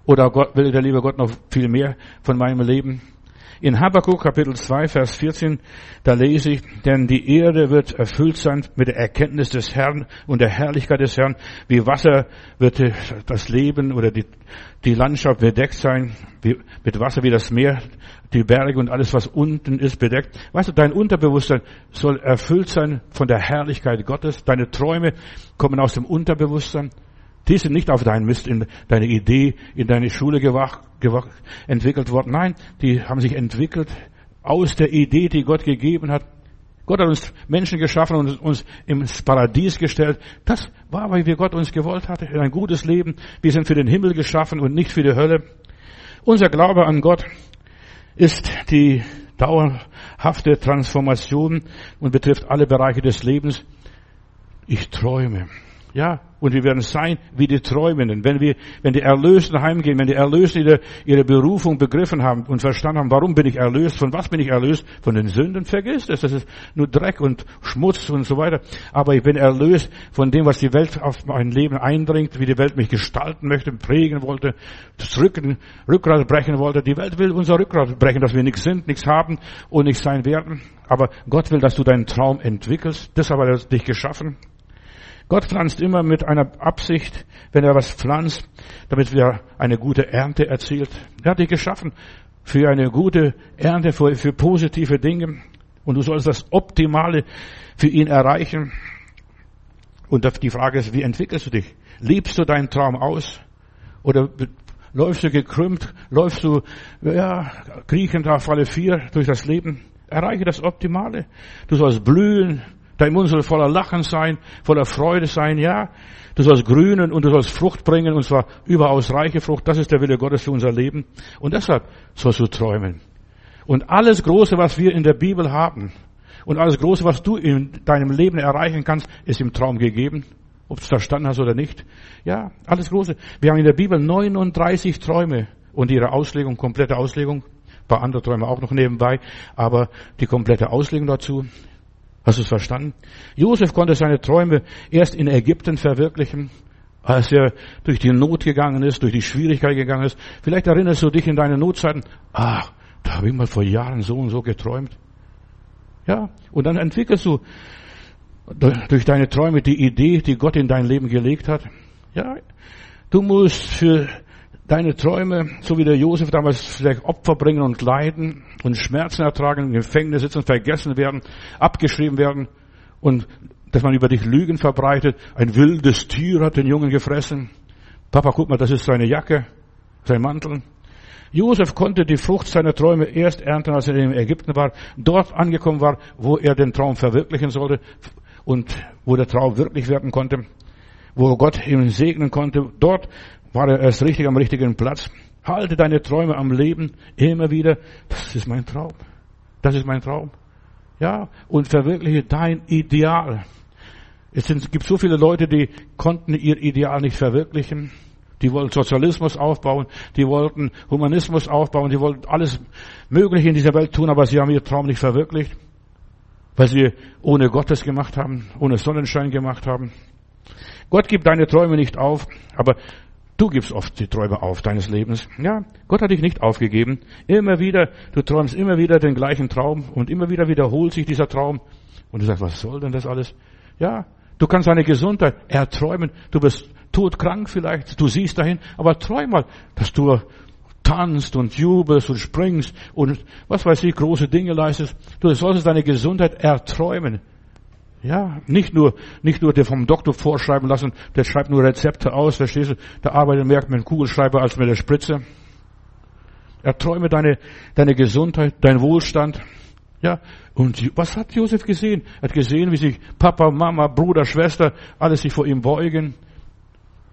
Oder Gott, will der liebe Gott noch viel mehr von meinem Leben? In Habakkuk Kapitel 2, Vers 14, da lese ich, denn die Erde wird erfüllt sein mit der Erkenntnis des Herrn und der Herrlichkeit des Herrn. Wie Wasser wird das Leben oder die, die Landschaft bedeckt sein, wie, mit Wasser wie das Meer, die Berge und alles, was unten ist, bedeckt. Weißt du, dein Unterbewusstsein soll erfüllt sein von der Herrlichkeit Gottes. Deine Träume kommen aus dem Unterbewusstsein. Die sind nicht auf deinen Mist, in deine Idee, in deine Schule gewacht, gewacht, entwickelt worden. Nein, die haben sich entwickelt aus der Idee, die Gott gegeben hat. Gott hat uns Menschen geschaffen und uns ins Paradies gestellt. Das war, weil wir Gott uns gewollt hatte. Ein gutes Leben. Wir sind für den Himmel geschaffen und nicht für die Hölle. Unser Glaube an Gott ist die dauerhafte Transformation und betrifft alle Bereiche des Lebens. Ich träume. Ja, und wir werden sein wie die Träumenden. Wenn wir, wenn die Erlösten heimgehen, wenn die Erlösten ihre, ihre Berufung begriffen haben und verstanden haben, warum bin ich erlöst, von was bin ich erlöst? Von den Sünden, vergiss es. Das ist nur Dreck und Schmutz und so weiter. Aber ich bin erlöst von dem, was die Welt auf mein Leben eindringt, wie die Welt mich gestalten möchte, prägen wollte, das Rücken, Rückgrat brechen wollte. Die Welt will unser Rückgrat brechen, dass wir nichts sind, nichts haben und nichts sein werden. Aber Gott will, dass du deinen Traum entwickelst. Deshalb hat er dich geschaffen. Gott pflanzt immer mit einer Absicht, wenn er was pflanzt, damit wir eine gute Ernte erzielt. Er hat dich geschaffen für eine gute Ernte, für, für positive Dinge. Und du sollst das Optimale für ihn erreichen. Und die Frage ist, wie entwickelst du dich? Liebst du deinen Traum aus? Oder läufst du gekrümmt, läufst du, ja, kriechend auf alle vier durch das Leben. Erreiche das Optimale. Du sollst blühen, dein Mund soll voller Lachen sein, voller Freude sein, ja. Du sollst grünen und du sollst Frucht bringen, und zwar überaus reiche Frucht. Das ist der Wille Gottes für unser Leben. Und deshalb sollst du träumen. Und alles Große, was wir in der Bibel haben, und alles Große, was du in deinem Leben erreichen kannst, ist im Traum gegeben. Ob du es verstanden hast oder nicht. Ja, alles Große. Wir haben in der Bibel 39 Träume und ihre Auslegung, komplette Auslegung. Ein paar andere Träume auch noch nebenbei, aber die komplette Auslegung dazu. Hast du es verstanden? Josef konnte seine Träume erst in Ägypten verwirklichen, als er durch die Not gegangen ist, durch die Schwierigkeit gegangen ist. Vielleicht erinnerst du dich in deine Notzeiten, ach, da habe ich mal vor Jahren so und so geträumt. Ja, und dann entwickelst du durch deine Träume die Idee, die Gott in dein Leben gelegt hat. Ja, du musst für deine Träume, so wie der Josef damals vielleicht Opfer bringen und leiden und Schmerzen ertragen, im Gefängnis sitzen, vergessen werden, abgeschrieben werden und dass man über dich Lügen verbreitet. Ein wildes Tier hat den Jungen gefressen. Papa, guck mal, das ist seine Jacke, sein Mantel. Josef konnte die Frucht seiner Träume erst ernten, als er in Ägypten war, dort angekommen war, wo er den Traum verwirklichen sollte und wo der Traum wirklich werden konnte, wo Gott ihn segnen konnte. Dort war er erst richtig am richtigen Platz. Halte deine Träume am Leben immer wieder. Das ist mein Traum. Das ist mein Traum. Ja, und verwirkliche dein Ideal. Es gibt so viele Leute, die konnten ihr Ideal nicht verwirklichen. Die wollten Sozialismus aufbauen, die wollten Humanismus aufbauen, die wollten alles Mögliche in dieser Welt tun, aber sie haben ihren Traum nicht verwirklicht, weil sie ohne Gottes gemacht haben, ohne Sonnenschein gemacht haben. Gott gibt deine Träume nicht auf, aber du gibst oft die Träume auf deines Lebens. Ja, Gott hat dich nicht aufgegeben. Immer wieder, du träumst immer wieder den gleichen Traum und immer wieder wiederholt sich dieser Traum. Und du sagst, was soll denn das alles? Ja, du kannst deine Gesundheit erträumen. Du bist todkrank vielleicht, du siehst dahin, aber träum mal, dass du tanzt und jubelst und springst und was weiß ich, große Dinge leistest. Du solltest deine Gesundheit erträumen. Ja, nicht nur, nicht nur dir vom Doktor vorschreiben lassen, der schreibt nur Rezepte aus, verstehst du? Der arbeitet mehr mit dem Kugelschreiber als mit der Spritze. Erträume deine, deine Gesundheit, dein Wohlstand. Ja, und was hat Josef gesehen? Er hat gesehen, wie sich Papa, Mama, Bruder, Schwester, alles sich vor ihm beugen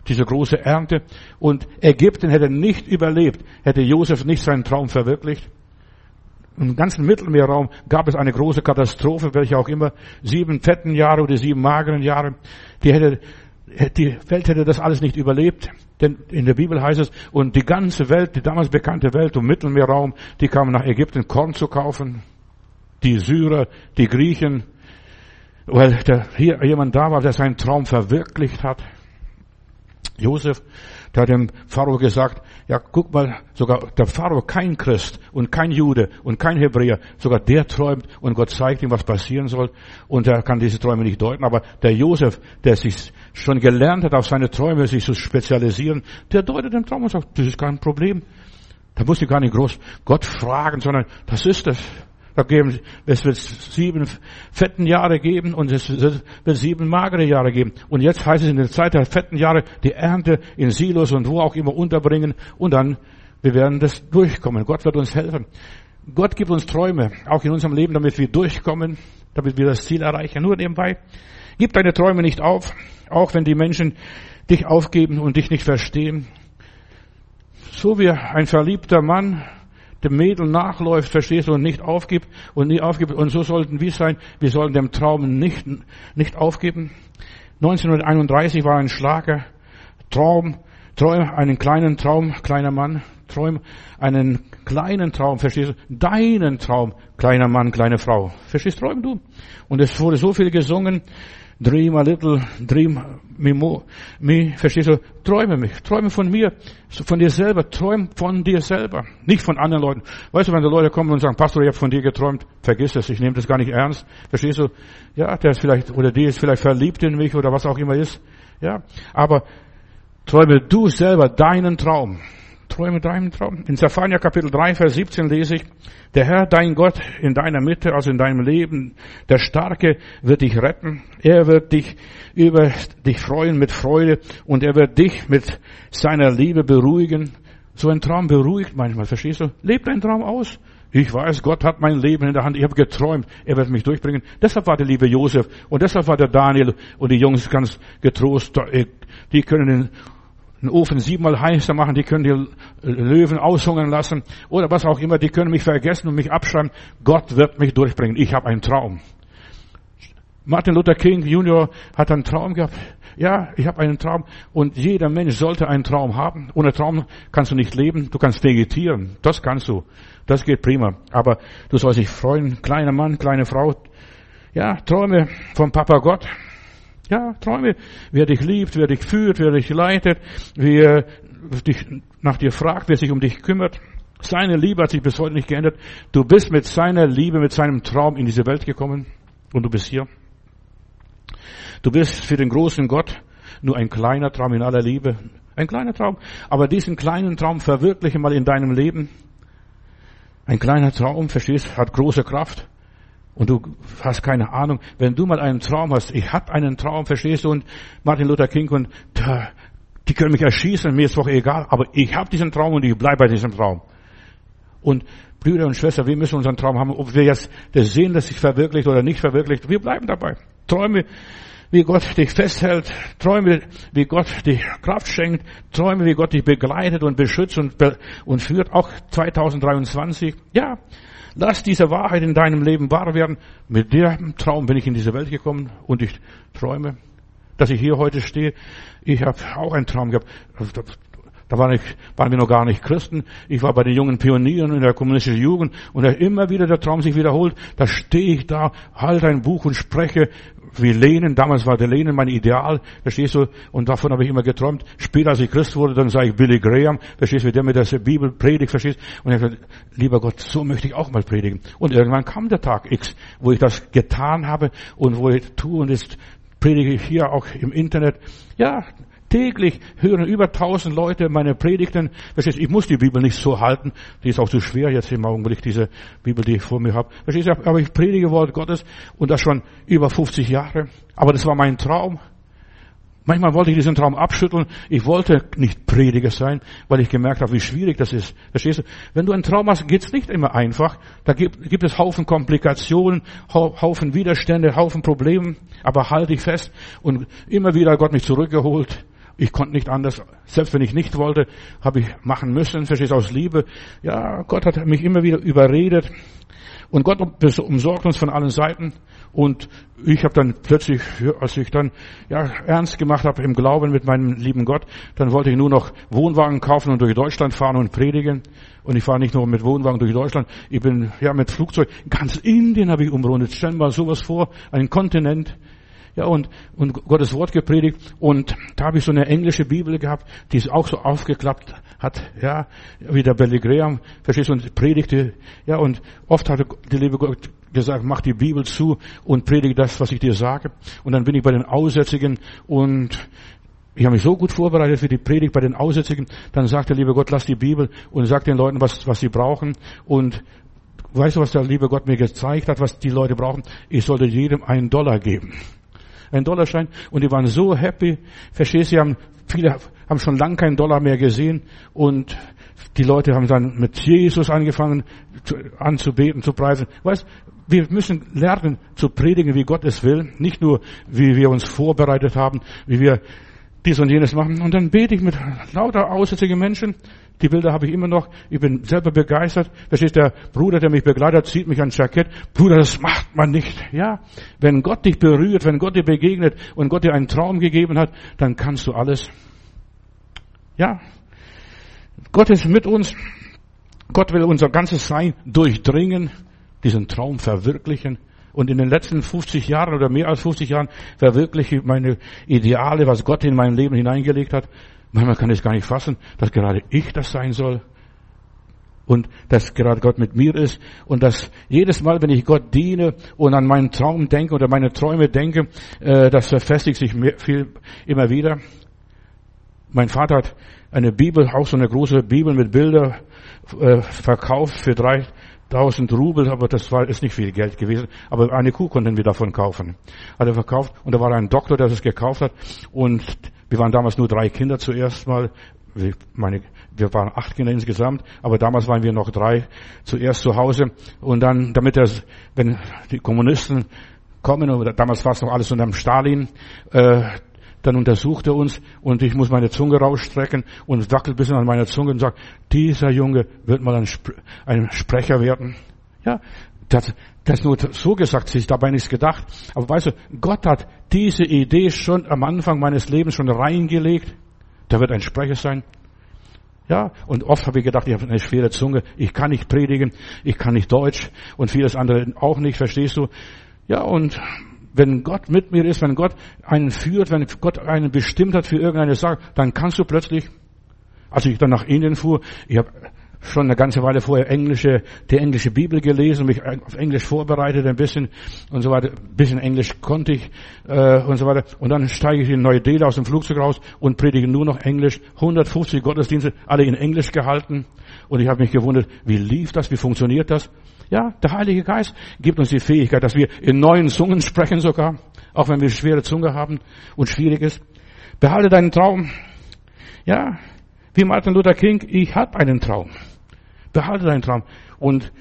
diese große Ernte. Und Ägypten hätte nicht überlebt, hätte Josef nicht seinen Traum verwirklicht. Im ganzen Mittelmeerraum gab es eine große Katastrophe, welche auch immer, sieben fetten Jahre oder sieben mageren Jahre, die hätte, die Welt hätte das alles nicht überlebt. Denn in der Bibel heißt es, und die ganze Welt, die damals bekannte Welt im Mittelmeerraum, die kamen nach Ägypten Korn zu kaufen. Die Syrer, die Griechen, weil der, hier jemand da war, der seinen Traum verwirklicht hat. Josef, der hat dem Pharao gesagt, ja, guck mal, sogar der Pharao, kein Christ und kein Jude und kein Hebräer, sogar der träumt und Gott zeigt ihm, was passieren soll und er kann diese Träume nicht deuten, aber der Josef, der sich schon gelernt hat, auf seine Träume sich zu spezialisieren, der deutet den Traum und sagt, das ist kein Problem. Da muss ich gar nicht groß Gott fragen, sondern das ist es. Da geben, es wird sieben fetten Jahre geben und es wird sieben magere Jahre geben. Und jetzt heißt es in der Zeit der fetten Jahre die Ernte in Silos und wo auch immer unterbringen und dann, wir werden das durchkommen. Gott wird uns helfen. Gott gibt uns Träume, auch in unserem Leben, damit wir durchkommen, damit wir das Ziel erreichen. Nur nebenbei, gib deine Träume nicht auf, auch wenn die Menschen dich aufgeben und dich nicht verstehen. So wie ein verliebter Mann dem Mädel nachläuft, verstehst du, und nicht aufgibt und nie aufgibt. Und so sollten wir sein. Wir sollten dem Traum nicht, nicht aufgeben. 1931 war ein Schlager. Traum, träum einen kleinen Traum, kleiner Mann. Träum einen kleinen Traum, verstehst du? Deinen Traum, kleiner Mann, kleine Frau. Verstehst du, träum du? Und es wurde so viel gesungen. Dream a little, dream me more, me, verstehst du? Träume mich, träume von mir, von dir selber, träum von dir selber, nicht von anderen Leuten. Weißt du, wenn die Leute kommen und sagen, Pastor, ich habe von dir geträumt, vergiss es, ich nehme das gar nicht ernst, verstehst du? Ja, der ist vielleicht, oder die ist vielleicht verliebt in mich oder was auch immer ist, ja. Aber träume du selber deinen Traum. Träume deinen Traum. In Zephania Kapitel 3, Vers 17 lese ich, der Herr, dein Gott, in deiner Mitte, also in deinem Leben, der Starke wird dich retten. Er wird dich über dich freuen mit Freude und er wird dich mit seiner Liebe beruhigen. So ein Traum beruhigt manchmal, verstehst du? Leb deinen Traum aus. Ich weiß, Gott hat mein Leben in der Hand. Ich habe geträumt, er wird mich durchbringen. Deshalb war der liebe Josef und deshalb war der Daniel und die Jungs ganz getrost. Äh, die können den Ofen siebenmal heißer machen, die können die Löwen aushungern lassen oder was auch immer. Die können mich vergessen und mich abschreiben. Gott wird mich durchbringen. Ich habe einen Traum. Martin Luther King Jr. hat einen Traum gehabt. Ja, ich habe einen Traum und jeder Mensch sollte einen Traum haben. Ohne Traum kannst du nicht leben, du kannst vegetieren, das kannst du. Das geht prima. Aber du sollst dich freuen, kleiner Mann, kleine Frau. Ja, träume vom Papa Gott. Ja, träume, wer dich liebt, wer dich führt, wer dich leitet, wer dich nach dir fragt, wer sich um dich kümmert. Seine Liebe hat sich bis heute nicht geändert. Du bist mit seiner Liebe, mit seinem Traum in diese Welt gekommen und du bist hier. Du bist für den großen Gott nur ein kleiner Traum in aller Liebe. Ein kleiner Traum. Aber diesen kleinen Traum verwirkliche mal in deinem Leben. Ein kleiner Traum, verstehst, hat große Kraft. Und du hast keine Ahnung, wenn du mal einen Traum hast, ich hab einen Traum, verstehst du, und Martin Luther King und die können mich erschießen, mir ist doch egal, aber ich habe diesen Traum und ich bleibe bei diesem Traum. Und Brüder und Schwestern, wir müssen unseren Traum haben, ob wir jetzt das sehen, dass sich verwirklicht oder nicht verwirklicht, wir bleiben dabei. Träume, wie Gott dich festhält, träume, wie Gott dich Kraft schenkt, träume, wie Gott dich begleitet und beschützt und, und führt, auch 2023. Ja, lass diese Wahrheit in deinem Leben wahr werden. Mit dem Traum bin ich in diese Welt gekommen und ich träume, dass ich hier heute stehe. Ich habe auch einen Traum gehabt. Da waren, ich, waren wir noch gar nicht Christen. Ich war bei den jungen Pionieren in der kommunistischen Jugend und da immer wieder der Traum sich wiederholt. Da stehe ich da, halte ein Buch und spreche wie Lenin. Damals war der Lenin mein Ideal. Verstehst du? Und davon habe ich immer geträumt. Später, als ich Christ wurde, dann sage ich Billy Graham. Verstehst du, wie der mit der Bibel predigt, verstehst Und ich habe gesagt, lieber Gott, so möchte ich auch mal predigen. Und irgendwann kam der Tag X, wo ich das getan habe und wo ich tue und jetzt predige ich hier auch im Internet. Ja, Täglich hören über tausend Leute meine Predigten. Verstehst, ich muss die Bibel nicht so halten. Die ist auch zu schwer jetzt im Augenblick, diese Bibel, die ich vor mir habe. Verstehst, aber ich predige Wort Gottes und das schon über 50 Jahre. Aber das war mein Traum. Manchmal wollte ich diesen Traum abschütteln. Ich wollte nicht Prediger sein, weil ich gemerkt habe, wie schwierig das ist. Verstehst du? Wenn du einen Traum hast, geht's nicht immer einfach. Da gibt, gibt es Haufen Komplikationen, Haufen Widerstände, Haufen Probleme. Aber halte ich fest. Und immer wieder hat Gott mich zurückgeholt. Ich konnte nicht anders. Selbst wenn ich nicht wollte, habe ich machen müssen. Verstehst aus Liebe. Ja, Gott hat mich immer wieder überredet. Und Gott umsorgt uns von allen Seiten. Und ich habe dann plötzlich, als ich dann ja ernst gemacht habe im Glauben mit meinem lieben Gott, dann wollte ich nur noch Wohnwagen kaufen und durch Deutschland fahren und predigen. Und ich fahre nicht nur mit Wohnwagen durch Deutschland, ich bin ja mit Flugzeug. Ganz Indien habe ich umrundet. Stell mal sowas vor, ein Kontinent ja, und, und Gottes Wort gepredigt. Und da habe ich so eine englische Bibel gehabt, die ist auch so aufgeklappt hat, ja, wie der Billy Graham, verstehst du, und predigte, ja, und oft hat der liebe Gott gesagt, mach die Bibel zu und predige das, was ich dir sage. Und dann bin ich bei den Aussätzigen und ich habe mich so gut vorbereitet für die Predigt bei den Aussätzigen. Dann sagt der liebe Gott, lass die Bibel und sag den Leuten, was, was sie brauchen. Und weißt du, was der liebe Gott mir gezeigt hat, was die Leute brauchen? Ich sollte jedem einen Dollar geben ein Dollarschein und die waren so happy. Verstehst du, haben, viele haben schon lange keinen Dollar mehr gesehen und die Leute haben dann mit Jesus angefangen anzubeten, zu preisen. Weißt, wir müssen lernen zu predigen, wie Gott es will, nicht nur wie wir uns vorbereitet haben, wie wir dies und jenes machen. Und dann bete ich mit lauter aussätzigen Menschen die Bilder habe ich immer noch. Ich bin selber begeistert. Verstehst der Bruder, der mich begleitet, zieht mich ans Jackett. Bruder, das macht man nicht. Ja, wenn Gott dich berührt, wenn Gott dir begegnet und Gott dir einen Traum gegeben hat, dann kannst du alles. Ja, Gott ist mit uns. Gott will unser ganzes Sein durchdringen, diesen Traum verwirklichen. Und in den letzten 50 Jahren oder mehr als 50 Jahren verwirkliche ich meine Ideale, was Gott in mein Leben hineingelegt hat. Manchmal kann ich es gar nicht fassen, dass gerade ich das sein soll. Und dass gerade Gott mit mir ist. Und dass jedes Mal, wenn ich Gott diene und an meinen Traum denke oder meine Träume denke, äh, das verfestigt sich viel, immer wieder. Mein Vater hat eine Bibel, auch so eine große Bibel mit Bilder, äh, verkauft für 3000 Rubel, aber das war, ist nicht viel Geld gewesen. Aber eine Kuh konnten wir davon kaufen. Hat er verkauft und da war ein Doktor, der es gekauft hat und wir waren damals nur drei Kinder zuerst mal. Meine, wir waren acht Kinder insgesamt, aber damals waren wir noch drei zuerst zu Hause und dann, damit er, wenn die Kommunisten kommen, oder damals war es noch alles unter dem Stalin, äh, dann untersucht er uns und ich muss meine Zunge rausstrecken und wackelt ein bisschen an meiner Zunge und sagt, dieser Junge wird mal ein, Sp ein Sprecher werden. Ja, das, das nur so gesagt, sich dabei nichts gedacht. Aber weißt du, Gott hat diese Idee schon am Anfang meines Lebens schon reingelegt. Da wird ein Sprecher sein. Ja, und oft habe ich gedacht, ich habe eine schwere Zunge, ich kann nicht predigen, ich kann nicht Deutsch und vieles andere auch nicht, verstehst du? Ja, und wenn Gott mit mir ist, wenn Gott einen führt, wenn Gott einen bestimmt hat für irgendeine Sache, dann kannst du plötzlich, als ich dann nach Indien fuhr, ich habe schon eine ganze Weile vorher englische, die englische Bibel gelesen, mich auf Englisch vorbereitet ein bisschen und so weiter. Ein bisschen Englisch konnte ich äh, und so weiter. Und dann steige ich in Neu-Delhi aus dem Flugzeug raus und predige nur noch Englisch. 150 Gottesdienste, alle in Englisch gehalten. Und ich habe mich gewundert, wie lief das, wie funktioniert das? Ja, der Heilige Geist gibt uns die Fähigkeit, dass wir in neuen Zungen sprechen sogar, auch wenn wir schwere Zunge haben und schwierig ist. Behalte deinen Traum. Ja, wie Martin Luther King, ich habe einen Traum. Behalte deinen Traum und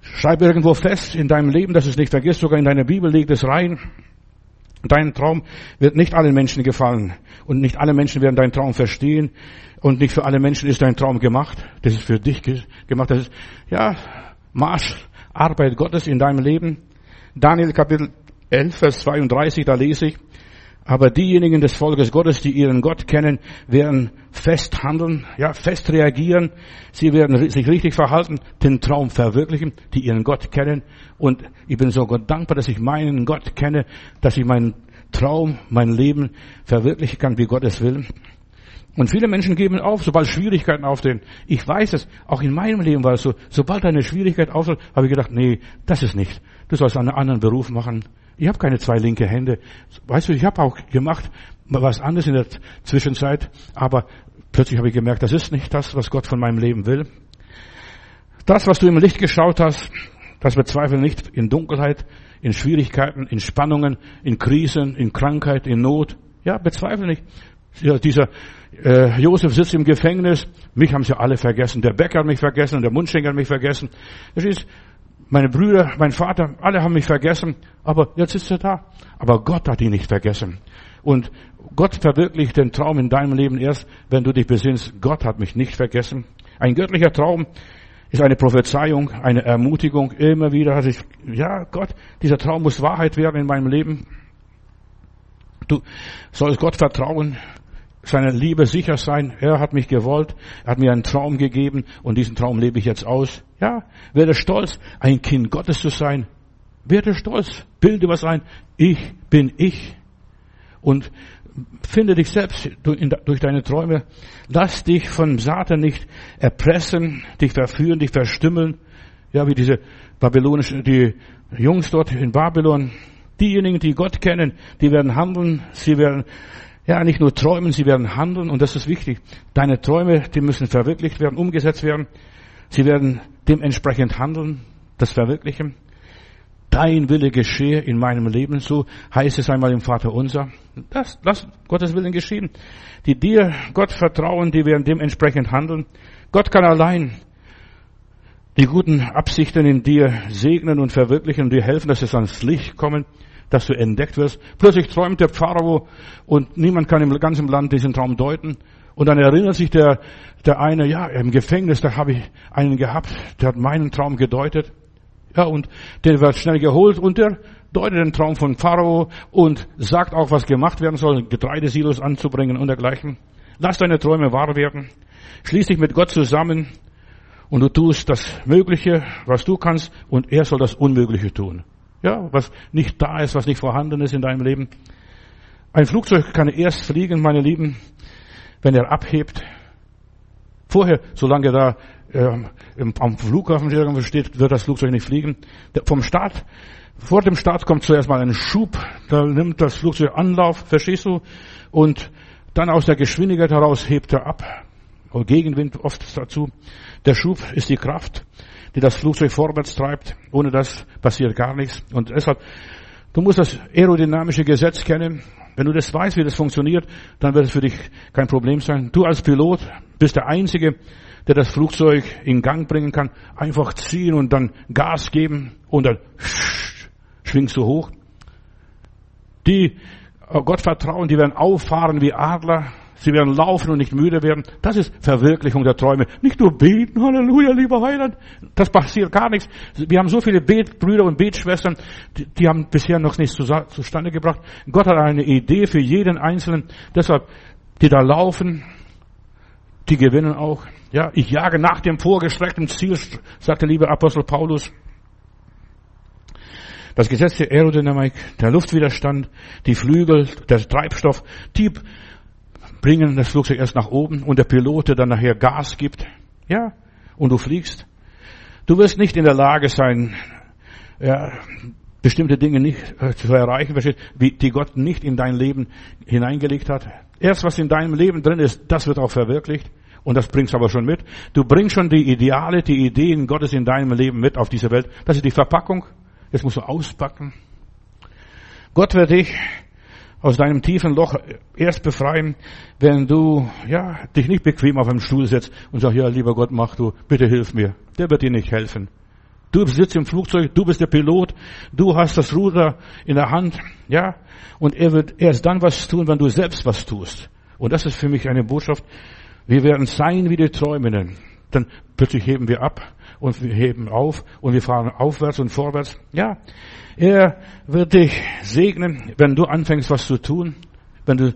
schreib irgendwo fest in deinem Leben, dass es nicht vergisst, sogar in deiner Bibel liegt es rein. Dein Traum wird nicht allen Menschen gefallen und nicht alle Menschen werden deinen Traum verstehen und nicht für alle Menschen ist dein Traum gemacht. Das ist für dich gemacht. Das ist, ja, Marscharbeit Gottes in deinem Leben. Daniel Kapitel 11, Vers 32, da lese ich, aber diejenigen des Volkes Gottes, die ihren Gott kennen, werden fest handeln, ja, fest reagieren. Sie werden sich richtig verhalten, den Traum verwirklichen, die ihren Gott kennen. Und ich bin so Gott dankbar, dass ich meinen Gott kenne, dass ich meinen Traum, mein Leben verwirklichen kann, wie Gott es will. Und viele Menschen geben auf, sobald Schwierigkeiten auftreten. Ich weiß es, auch in meinem Leben war es so, sobald eine Schwierigkeit auftritt, habe ich gedacht, nee, das ist nicht. Du sollst einen anderen Beruf machen. Ich habe keine zwei linke Hände. Weißt du, ich habe auch gemacht was anderes in der Zwischenzeit, aber plötzlich habe ich gemerkt, das ist nicht das, was Gott von meinem Leben will. Das, was du im Licht geschaut hast, das bezweifle nicht in Dunkelheit, in Schwierigkeiten, in Spannungen, in Krisen, in Krankheit, in Not. Ja, bezweifle nicht. Ja, dieser äh, Josef sitzt im Gefängnis, mich haben sie alle vergessen. Der Bäcker hat mich vergessen, der Mundschenker hat mich vergessen. Das ist, meine Brüder, mein Vater, alle haben mich vergessen, aber jetzt ist er da. Aber Gott hat ihn nicht vergessen. Und Gott verwirklicht den Traum in deinem Leben erst, wenn du dich besinnst, Gott hat mich nicht vergessen. Ein göttlicher Traum ist eine Prophezeiung, eine Ermutigung. Immer wieder hatte ich, ja Gott, dieser Traum muss Wahrheit werden in meinem Leben. Du sollst Gott vertrauen, seiner Liebe sicher sein. Er hat mich gewollt, er hat mir einen Traum gegeben und diesen Traum lebe ich jetzt aus. Ja, werde stolz, ein Kind Gottes zu sein. Werde stolz, bilde was ein. Ich bin ich. Und finde dich selbst durch deine Träume. Lass dich von Satan nicht erpressen, dich verführen, dich verstümmeln. Ja, wie diese babylonischen, die Jungs dort in Babylon. Diejenigen, die Gott kennen, die werden handeln, sie werden ja, nicht nur träumen, sie werden handeln und das ist wichtig. Deine Träume, die müssen verwirklicht werden, umgesetzt werden. Sie werden dementsprechend handeln, das verwirklichen. Dein Wille geschehe in meinem Leben, so heißt es einmal im Vater unser. Das, lass Gottes Willen geschehen. Die dir Gott vertrauen, die werden dementsprechend handeln. Gott kann allein die guten Absichten in dir segnen und verwirklichen und dir helfen, dass es ans Licht kommen dass du entdeckt wirst. Plötzlich träumt der Pharao und niemand kann im ganzen Land diesen Traum deuten. Und dann erinnert sich der, der eine, ja, im Gefängnis, da habe ich einen gehabt, der hat meinen Traum gedeutet. Ja, und der wird schnell geholt und der deutet den Traum von Pharao und sagt auch, was gemacht werden soll, Getreidesilos anzubringen und dergleichen. Lass deine Träume wahr werden. Schließ dich mit Gott zusammen und du tust das Mögliche, was du kannst, und er soll das Unmögliche tun. Ja, was nicht da ist, was nicht vorhanden ist in deinem Leben. Ein Flugzeug kann erst fliegen, meine Lieben, wenn er abhebt. Vorher, solange da äh, am Flughafen irgendwo steht, wird das Flugzeug nicht fliegen. vom Start, vor dem Start kommt zuerst mal ein Schub, da nimmt das Flugzeug Anlauf, verstehst du? Und dann aus der Geschwindigkeit heraus hebt er ab. Gegenwind oft dazu. Der Schub ist die Kraft, die das Flugzeug vorwärts treibt. Ohne das passiert gar nichts. Und deshalb, du musst das aerodynamische Gesetz kennen. Wenn du das weißt, wie das funktioniert, dann wird es für dich kein Problem sein. Du als Pilot bist der Einzige, der das Flugzeug in Gang bringen kann. Einfach ziehen und dann Gas geben und dann schwingst du hoch. Die Gott vertrauen, die werden auffahren wie Adler. Sie werden laufen und nicht müde werden. Das ist Verwirklichung der Träume. Nicht nur beten, Halleluja, lieber Heiland. Das passiert gar nichts. Wir haben so viele Betbrüder und Betschwestern, die, die haben bisher noch nichts zustande gebracht. Gott hat eine Idee für jeden Einzelnen. Deshalb, die da laufen, die gewinnen auch. Ja, ich jage nach dem vorgestreckten Ziel, sagt der liebe Apostel Paulus. Das Gesetz der Aerodynamik, der Luftwiderstand, die Flügel, der Treibstoff, die bringen das Flugzeug erst nach oben und der Pilot, der dann nachher Gas gibt. Ja, und du fliegst. Du wirst nicht in der Lage sein, ja, bestimmte Dinge nicht äh, zu erreichen, die Gott nicht in dein Leben hineingelegt hat. Erst was in deinem Leben drin ist, das wird auch verwirklicht. Und das bringst du aber schon mit. Du bringst schon die Ideale, die Ideen Gottes in deinem Leben mit auf diese Welt. Das ist die Verpackung. Jetzt musst du auspacken. Gott wird dich aus deinem tiefen Loch erst befreien, wenn du, ja, dich nicht bequem auf einem Stuhl setzt und sagst, ja, lieber Gott, mach du, bitte hilf mir. Der wird dir nicht helfen. Du sitzt im Flugzeug, du bist der Pilot, du hast das Ruder in der Hand, ja, und er wird erst dann was tun, wenn du selbst was tust. Und das ist für mich eine Botschaft. Wir werden sein wie die Träumenden. Dann plötzlich heben wir ab und wir heben auf und wir fahren aufwärts und vorwärts. Ja, er wird dich segnen, wenn du anfängst, was zu tun, wenn du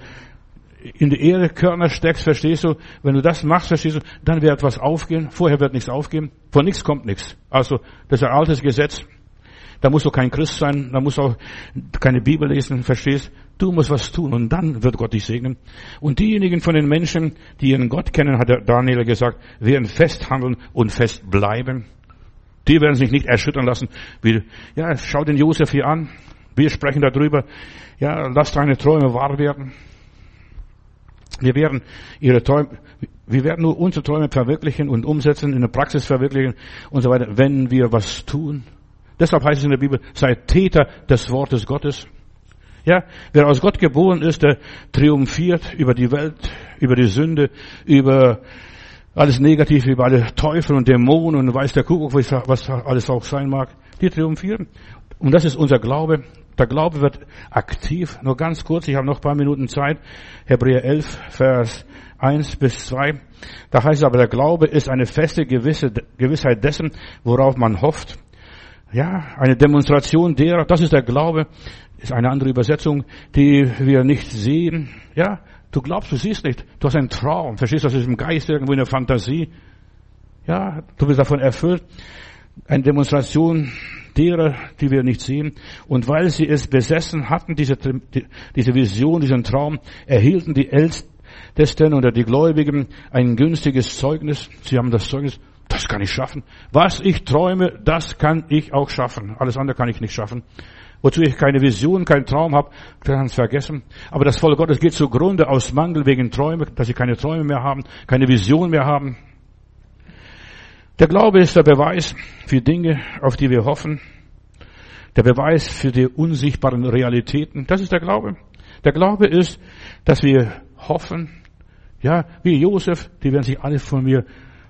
in die Erde Körner steckst, verstehst du? Wenn du das machst, verstehst du, dann wird etwas aufgehen. Vorher wird nichts aufgehen. Von nichts kommt nichts. Also, das ist ein altes Gesetz. Da musst du kein Christ sein, da musst du auch keine Bibel lesen, verstehst? Du musst was tun und dann wird Gott dich segnen. Und diejenigen von den Menschen, die ihren Gott kennen, hat Daniel gesagt, werden festhandeln und festbleiben. Die werden sich nicht erschüttern lassen. Ja, schau den Josef hier an. Wir sprechen darüber. Ja, lass deine Träume wahr werden. Wir werden ihre Träume, wir werden nur unsere Träume verwirklichen und umsetzen, in der Praxis verwirklichen und so weiter, wenn wir was tun. Deshalb heißt es in der Bibel, sei Täter des Wortes Gottes. Ja, wer aus Gott geboren ist, der triumphiert über die Welt, über die Sünde, über alles Negative, über alle Teufel und Dämonen und weiß der Kuckuck, was alles auch sein mag. Die triumphieren. Und das ist unser Glaube. Der Glaube wird aktiv. Nur ganz kurz, ich habe noch ein paar Minuten Zeit. Hebräer 11, Vers 1 bis 2. Da heißt es aber, der Glaube ist eine feste Gewissheit dessen, worauf man hofft. Ja, eine Demonstration derer, das ist der Glaube, ist eine andere Übersetzung, die wir nicht sehen. Ja, du glaubst, du siehst nicht. Du hast einen Traum. Verstehst du, das ist im Geist irgendwo in der Fantasie. Ja, du bist davon erfüllt. Eine Demonstration derer, die wir nicht sehen. Und weil sie es besessen hatten, diese, diese Vision, diesen Traum, erhielten die Ältesten oder die Gläubigen ein günstiges Zeugnis. Sie haben das Zeugnis, das kann ich schaffen. Was ich träume, das kann ich auch schaffen. Alles andere kann ich nicht schaffen. Wozu ich keine Vision, keinen Traum habe, kann es vergessen. Aber das Volk Gottes geht zugrunde aus Mangel wegen Träume, dass sie keine Träume mehr haben, keine Vision mehr haben. Der Glaube ist der Beweis für Dinge, auf die wir hoffen. Der Beweis für die unsichtbaren Realitäten. Das ist der Glaube. Der Glaube ist, dass wir hoffen, ja, wie Josef, die werden sich alle von mir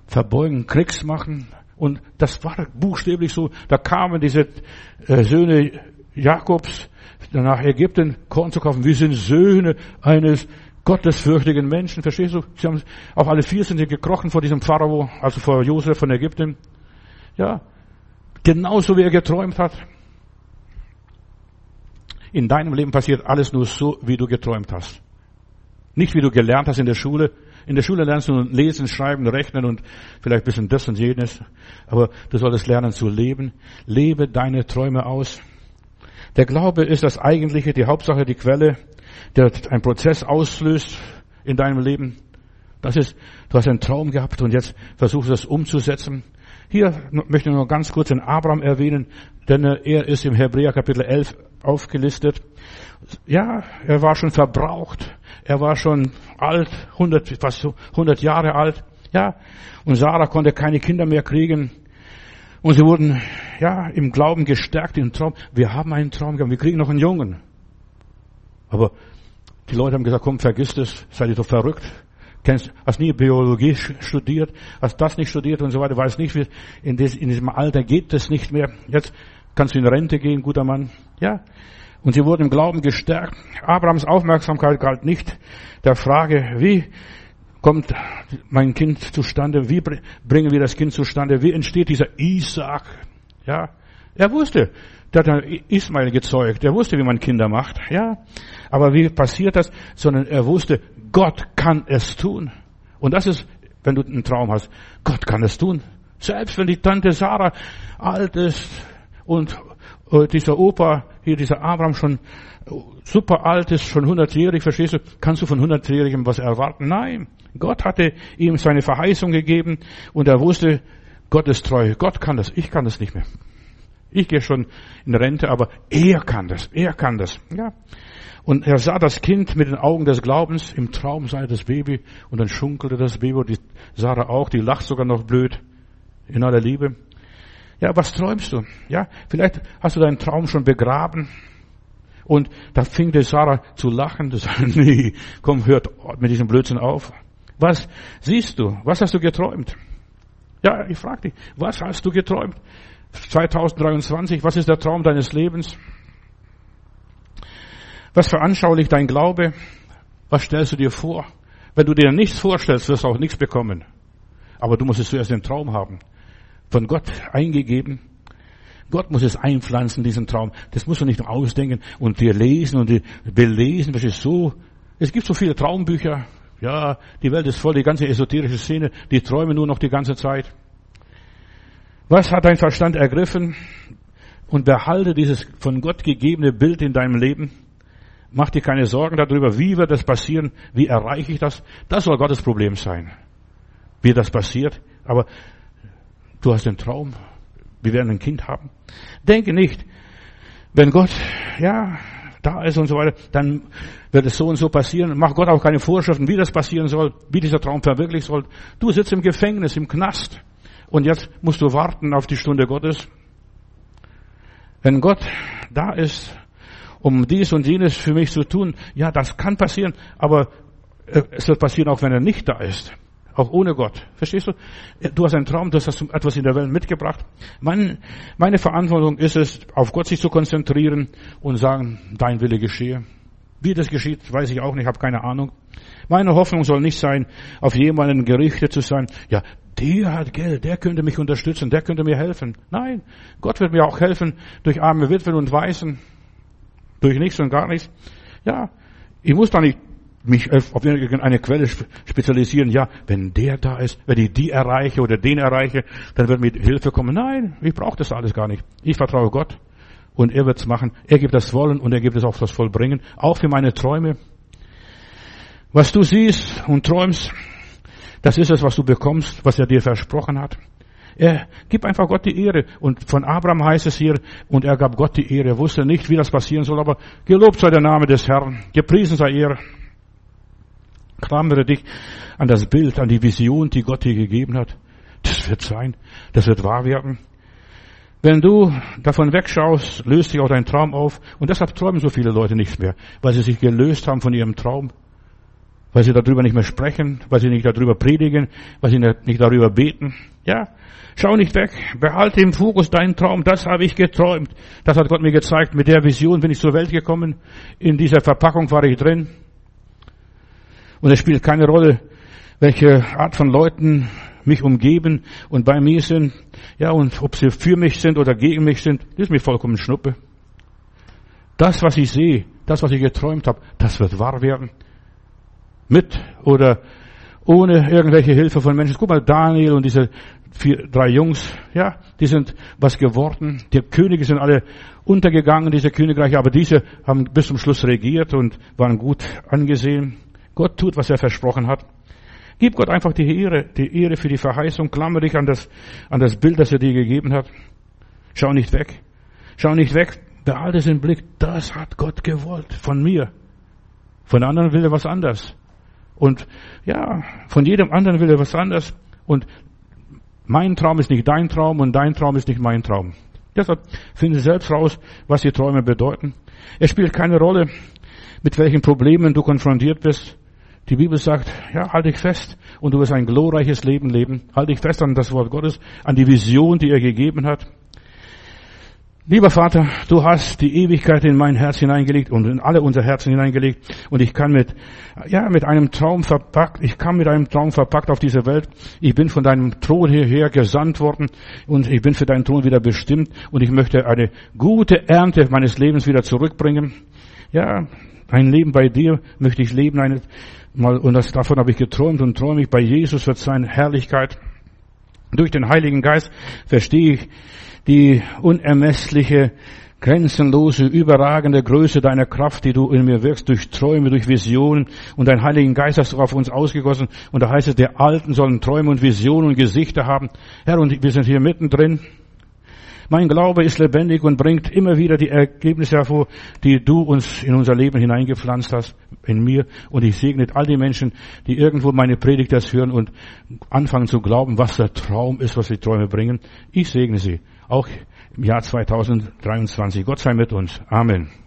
verbeugen, Kriegs machen. Und das war buchstäblich so. Da kamen diese äh, Söhne Jakobs nach Ägypten Korn zu kaufen. Wir sind Söhne eines gottesfürchtigen Menschen. Verstehst du? Sie haben, auch alle vier sind sie gekrochen vor diesem Pharao, also vor Josef von Ägypten. Ja. Genauso wie er geträumt hat. In deinem Leben passiert alles nur so, wie du geträumt hast. Nicht wie du gelernt hast in der Schule. In der Schule lernst du lesen, schreiben, rechnen und vielleicht ein bisschen das und jenes. Aber du solltest lernen zu leben. Lebe deine Träume aus. Der Glaube ist das Eigentliche, die Hauptsache, die Quelle, der einen Prozess auslöst in deinem Leben. Das ist, du hast einen Traum gehabt und jetzt versuchst du das umzusetzen. Hier möchte ich nur ganz kurz den Abraham erwähnen, denn er ist im Hebräer Kapitel 11 aufgelistet. Ja, er war schon verbraucht. Er war schon alt, 100, fast 100 Jahre alt. Ja. Und Sarah konnte keine Kinder mehr kriegen. Und sie wurden, ja, im Glauben gestärkt, im Traum. Wir haben einen Traum gehabt, wir kriegen noch einen Jungen. Aber die Leute haben gesagt, komm, vergiss das, seid ihr doch verrückt. Kennst, hast nie Biologie studiert, hast das nicht studiert und so weiter, weiß nicht, wie, in, des, in diesem Alter geht das nicht mehr. Jetzt kannst du in Rente gehen, guter Mann. Ja. Und sie wurden im Glauben gestärkt. Abrahams Aufmerksamkeit galt nicht der Frage, wie kommt mein Kind zustande? Wie bringen wir das Kind zustande? Wie entsteht dieser Isaac? Ja. Er wusste, der hat Ismael gezeugt. Er wusste, wie man Kinder macht. Ja. Aber wie passiert das? Sondern er wusste, Gott kann es tun. Und das ist, wenn du einen Traum hast, Gott kann es tun. Selbst wenn die Tante Sarah alt ist und äh, dieser Opa, hier dieser Abraham schon super alt ist, schon hundertjährig, verstehst du, kannst du von hundertjährigem was erwarten? Nein. Gott hatte ihm seine Verheißung gegeben und er wusste, Gott ist treu. Gott kann das. Ich kann das nicht mehr. Ich gehe schon in Rente, aber er kann das. Er kann das. Ja. Und er sah das Kind mit den Augen des Glaubens. Im Traum sah er das Baby und dann schunkelte das Baby und die Sarah auch. Die lacht sogar noch blöd. In aller Liebe. Ja, was träumst du? Ja, vielleicht hast du deinen Traum schon begraben. Und da fing die Sarah zu lachen. Du sagst, nee, komm, hört mit diesem Blödsinn auf. Was siehst du? Was hast du geträumt? Ja, ich frage dich, was hast du geträumt? 2023, was ist der Traum deines Lebens? Was veranschaulicht dein Glaube? Was stellst du dir vor? Wenn du dir nichts vorstellst, wirst du auch nichts bekommen. Aber du musst es zuerst den Traum haben. Von Gott eingegeben. Gott muss es einpflanzen, diesen Traum. Das musst du nicht ausdenken und dir lesen und dir belesen. Das ist so. Es gibt so viele Traumbücher. Ja, die Welt ist voll, die ganze esoterische Szene, die träumen nur noch die ganze Zeit. Was hat dein Verstand ergriffen? Und behalte dieses von Gott gegebene Bild in deinem Leben. Mach dir keine Sorgen darüber, wie wird das passieren, wie erreiche ich das. Das soll Gottes Problem sein, wie das passiert. Aber du hast den Traum, wir werden ein Kind haben. Denke nicht, wenn Gott, ja, da ist und so weiter, dann wird es so und so passieren. Mach Gott auch keine Vorschriften, wie das passieren soll, wie dieser Traum verwirklicht soll. Du sitzt im Gefängnis, im Knast und jetzt musst du warten auf die Stunde Gottes. Wenn Gott da ist, um dies und jenes für mich zu tun. Ja, das kann passieren, aber es wird passieren, auch wenn er nicht da ist. Auch ohne Gott. Verstehst du? Du hast einen Traum, du hast etwas in der Welt mitgebracht. Mein, meine Verantwortung ist es, auf Gott sich zu konzentrieren und sagen, dein Wille geschehe. Wie das geschieht, weiß ich auch nicht, habe keine Ahnung. Meine Hoffnung soll nicht sein, auf jemanden gerichtet zu sein. Ja, der hat Geld, der könnte mich unterstützen, der könnte mir helfen. Nein, Gott wird mir auch helfen durch arme Witwen und Waisen. Durch nichts und gar nichts. Ja, ich muss da nicht mich auf irgendeine Quelle spezialisieren. Ja, wenn der da ist, wenn ich die erreiche oder den erreiche, dann wird mir Hilfe kommen. Nein, ich brauche das alles gar nicht. Ich vertraue Gott und er wird's machen. Er gibt das Wollen und er gibt es auch das Vollbringen. Auch für meine Träume. Was du siehst und träumst, das ist es, was du bekommst, was er dir versprochen hat. Er gibt einfach Gott die Ehre. Und von Abraham heißt es hier, und er gab Gott die Ehre. Er wusste nicht, wie das passieren soll, aber gelobt sei der Name des Herrn. Gepriesen sei er. Klammere dich an das Bild, an die Vision, die Gott dir gegeben hat. Das wird sein. Das wird wahr werden. Wenn du davon wegschaust, löst sich auch dein Traum auf. Und deshalb träumen so viele Leute nicht mehr, weil sie sich gelöst haben von ihrem Traum weil sie darüber nicht mehr sprechen, weil sie nicht darüber predigen, weil sie nicht darüber beten. Ja, schau nicht weg, behalte im Fokus deinen Traum, das habe ich geträumt. Das hat Gott mir gezeigt, mit der Vision bin ich zur Welt gekommen, in dieser Verpackung war ich drin. Und es spielt keine Rolle, welche Art von Leuten mich umgeben und bei mir sind, ja, und ob sie für mich sind oder gegen mich sind, das ist mir vollkommen schnuppe. Das, was ich sehe, das, was ich geträumt habe, das wird wahr werden mit oder ohne irgendwelche Hilfe von Menschen. Guck mal, Daniel und diese vier, drei Jungs, ja, die sind was geworden. Die Könige sind alle untergegangen, diese Königreiche, aber diese haben bis zum Schluss regiert und waren gut angesehen. Gott tut, was er versprochen hat. Gib Gott einfach die Ehre, die Ehre für die Verheißung. Klammer dich an das, an das Bild, das er dir gegeben hat. Schau nicht weg. Schau nicht weg. Behalte es im Blick. Das hat Gott gewollt. Von mir. Von anderen will er was anderes. Und ja, von jedem anderen will er was anderes. Und mein Traum ist nicht dein Traum und dein Traum ist nicht mein Traum. Deshalb finde selbst raus, was die Träume bedeuten. Es spielt keine Rolle, mit welchen Problemen du konfrontiert bist. Die Bibel sagt, ja, halt dich fest und du wirst ein glorreiches Leben leben. Halt dich fest an das Wort Gottes, an die Vision, die er gegeben hat. Lieber Vater, du hast die Ewigkeit in mein Herz hineingelegt und in alle unser Herzen hineingelegt und ich kann mit, ja, mit einem Traum verpackt, ich kann mit einem Traum verpackt auf diese Welt. Ich bin von deinem Thron hierher gesandt worden und ich bin für deinen Thron wieder bestimmt und ich möchte eine gute Ernte meines Lebens wieder zurückbringen. Ja, ein Leben bei dir möchte ich leben, eine, mal, und das, davon habe ich geträumt und träume ich bei Jesus wird seine Herrlichkeit. Durch den Heiligen Geist verstehe ich die unermessliche, grenzenlose, überragende Größe deiner Kraft, die du in mir wirkst, durch Träume, durch Visionen und dein Heiligen Geist hast du auf uns ausgegossen. Und da heißt es, der Alten sollen Träume und Visionen und Gesichter haben. Herr, und wir sind hier mittendrin. Mein Glaube ist lebendig und bringt immer wieder die Ergebnisse hervor, die du uns in unser Leben hineingepflanzt hast, in mir. Und ich segne all die Menschen, die irgendwo meine Predigt das hören und anfangen zu glauben, was der Traum ist, was die Träume bringen. Ich segne sie. Auch im Jahr 2023. Gott sei mit uns. Amen.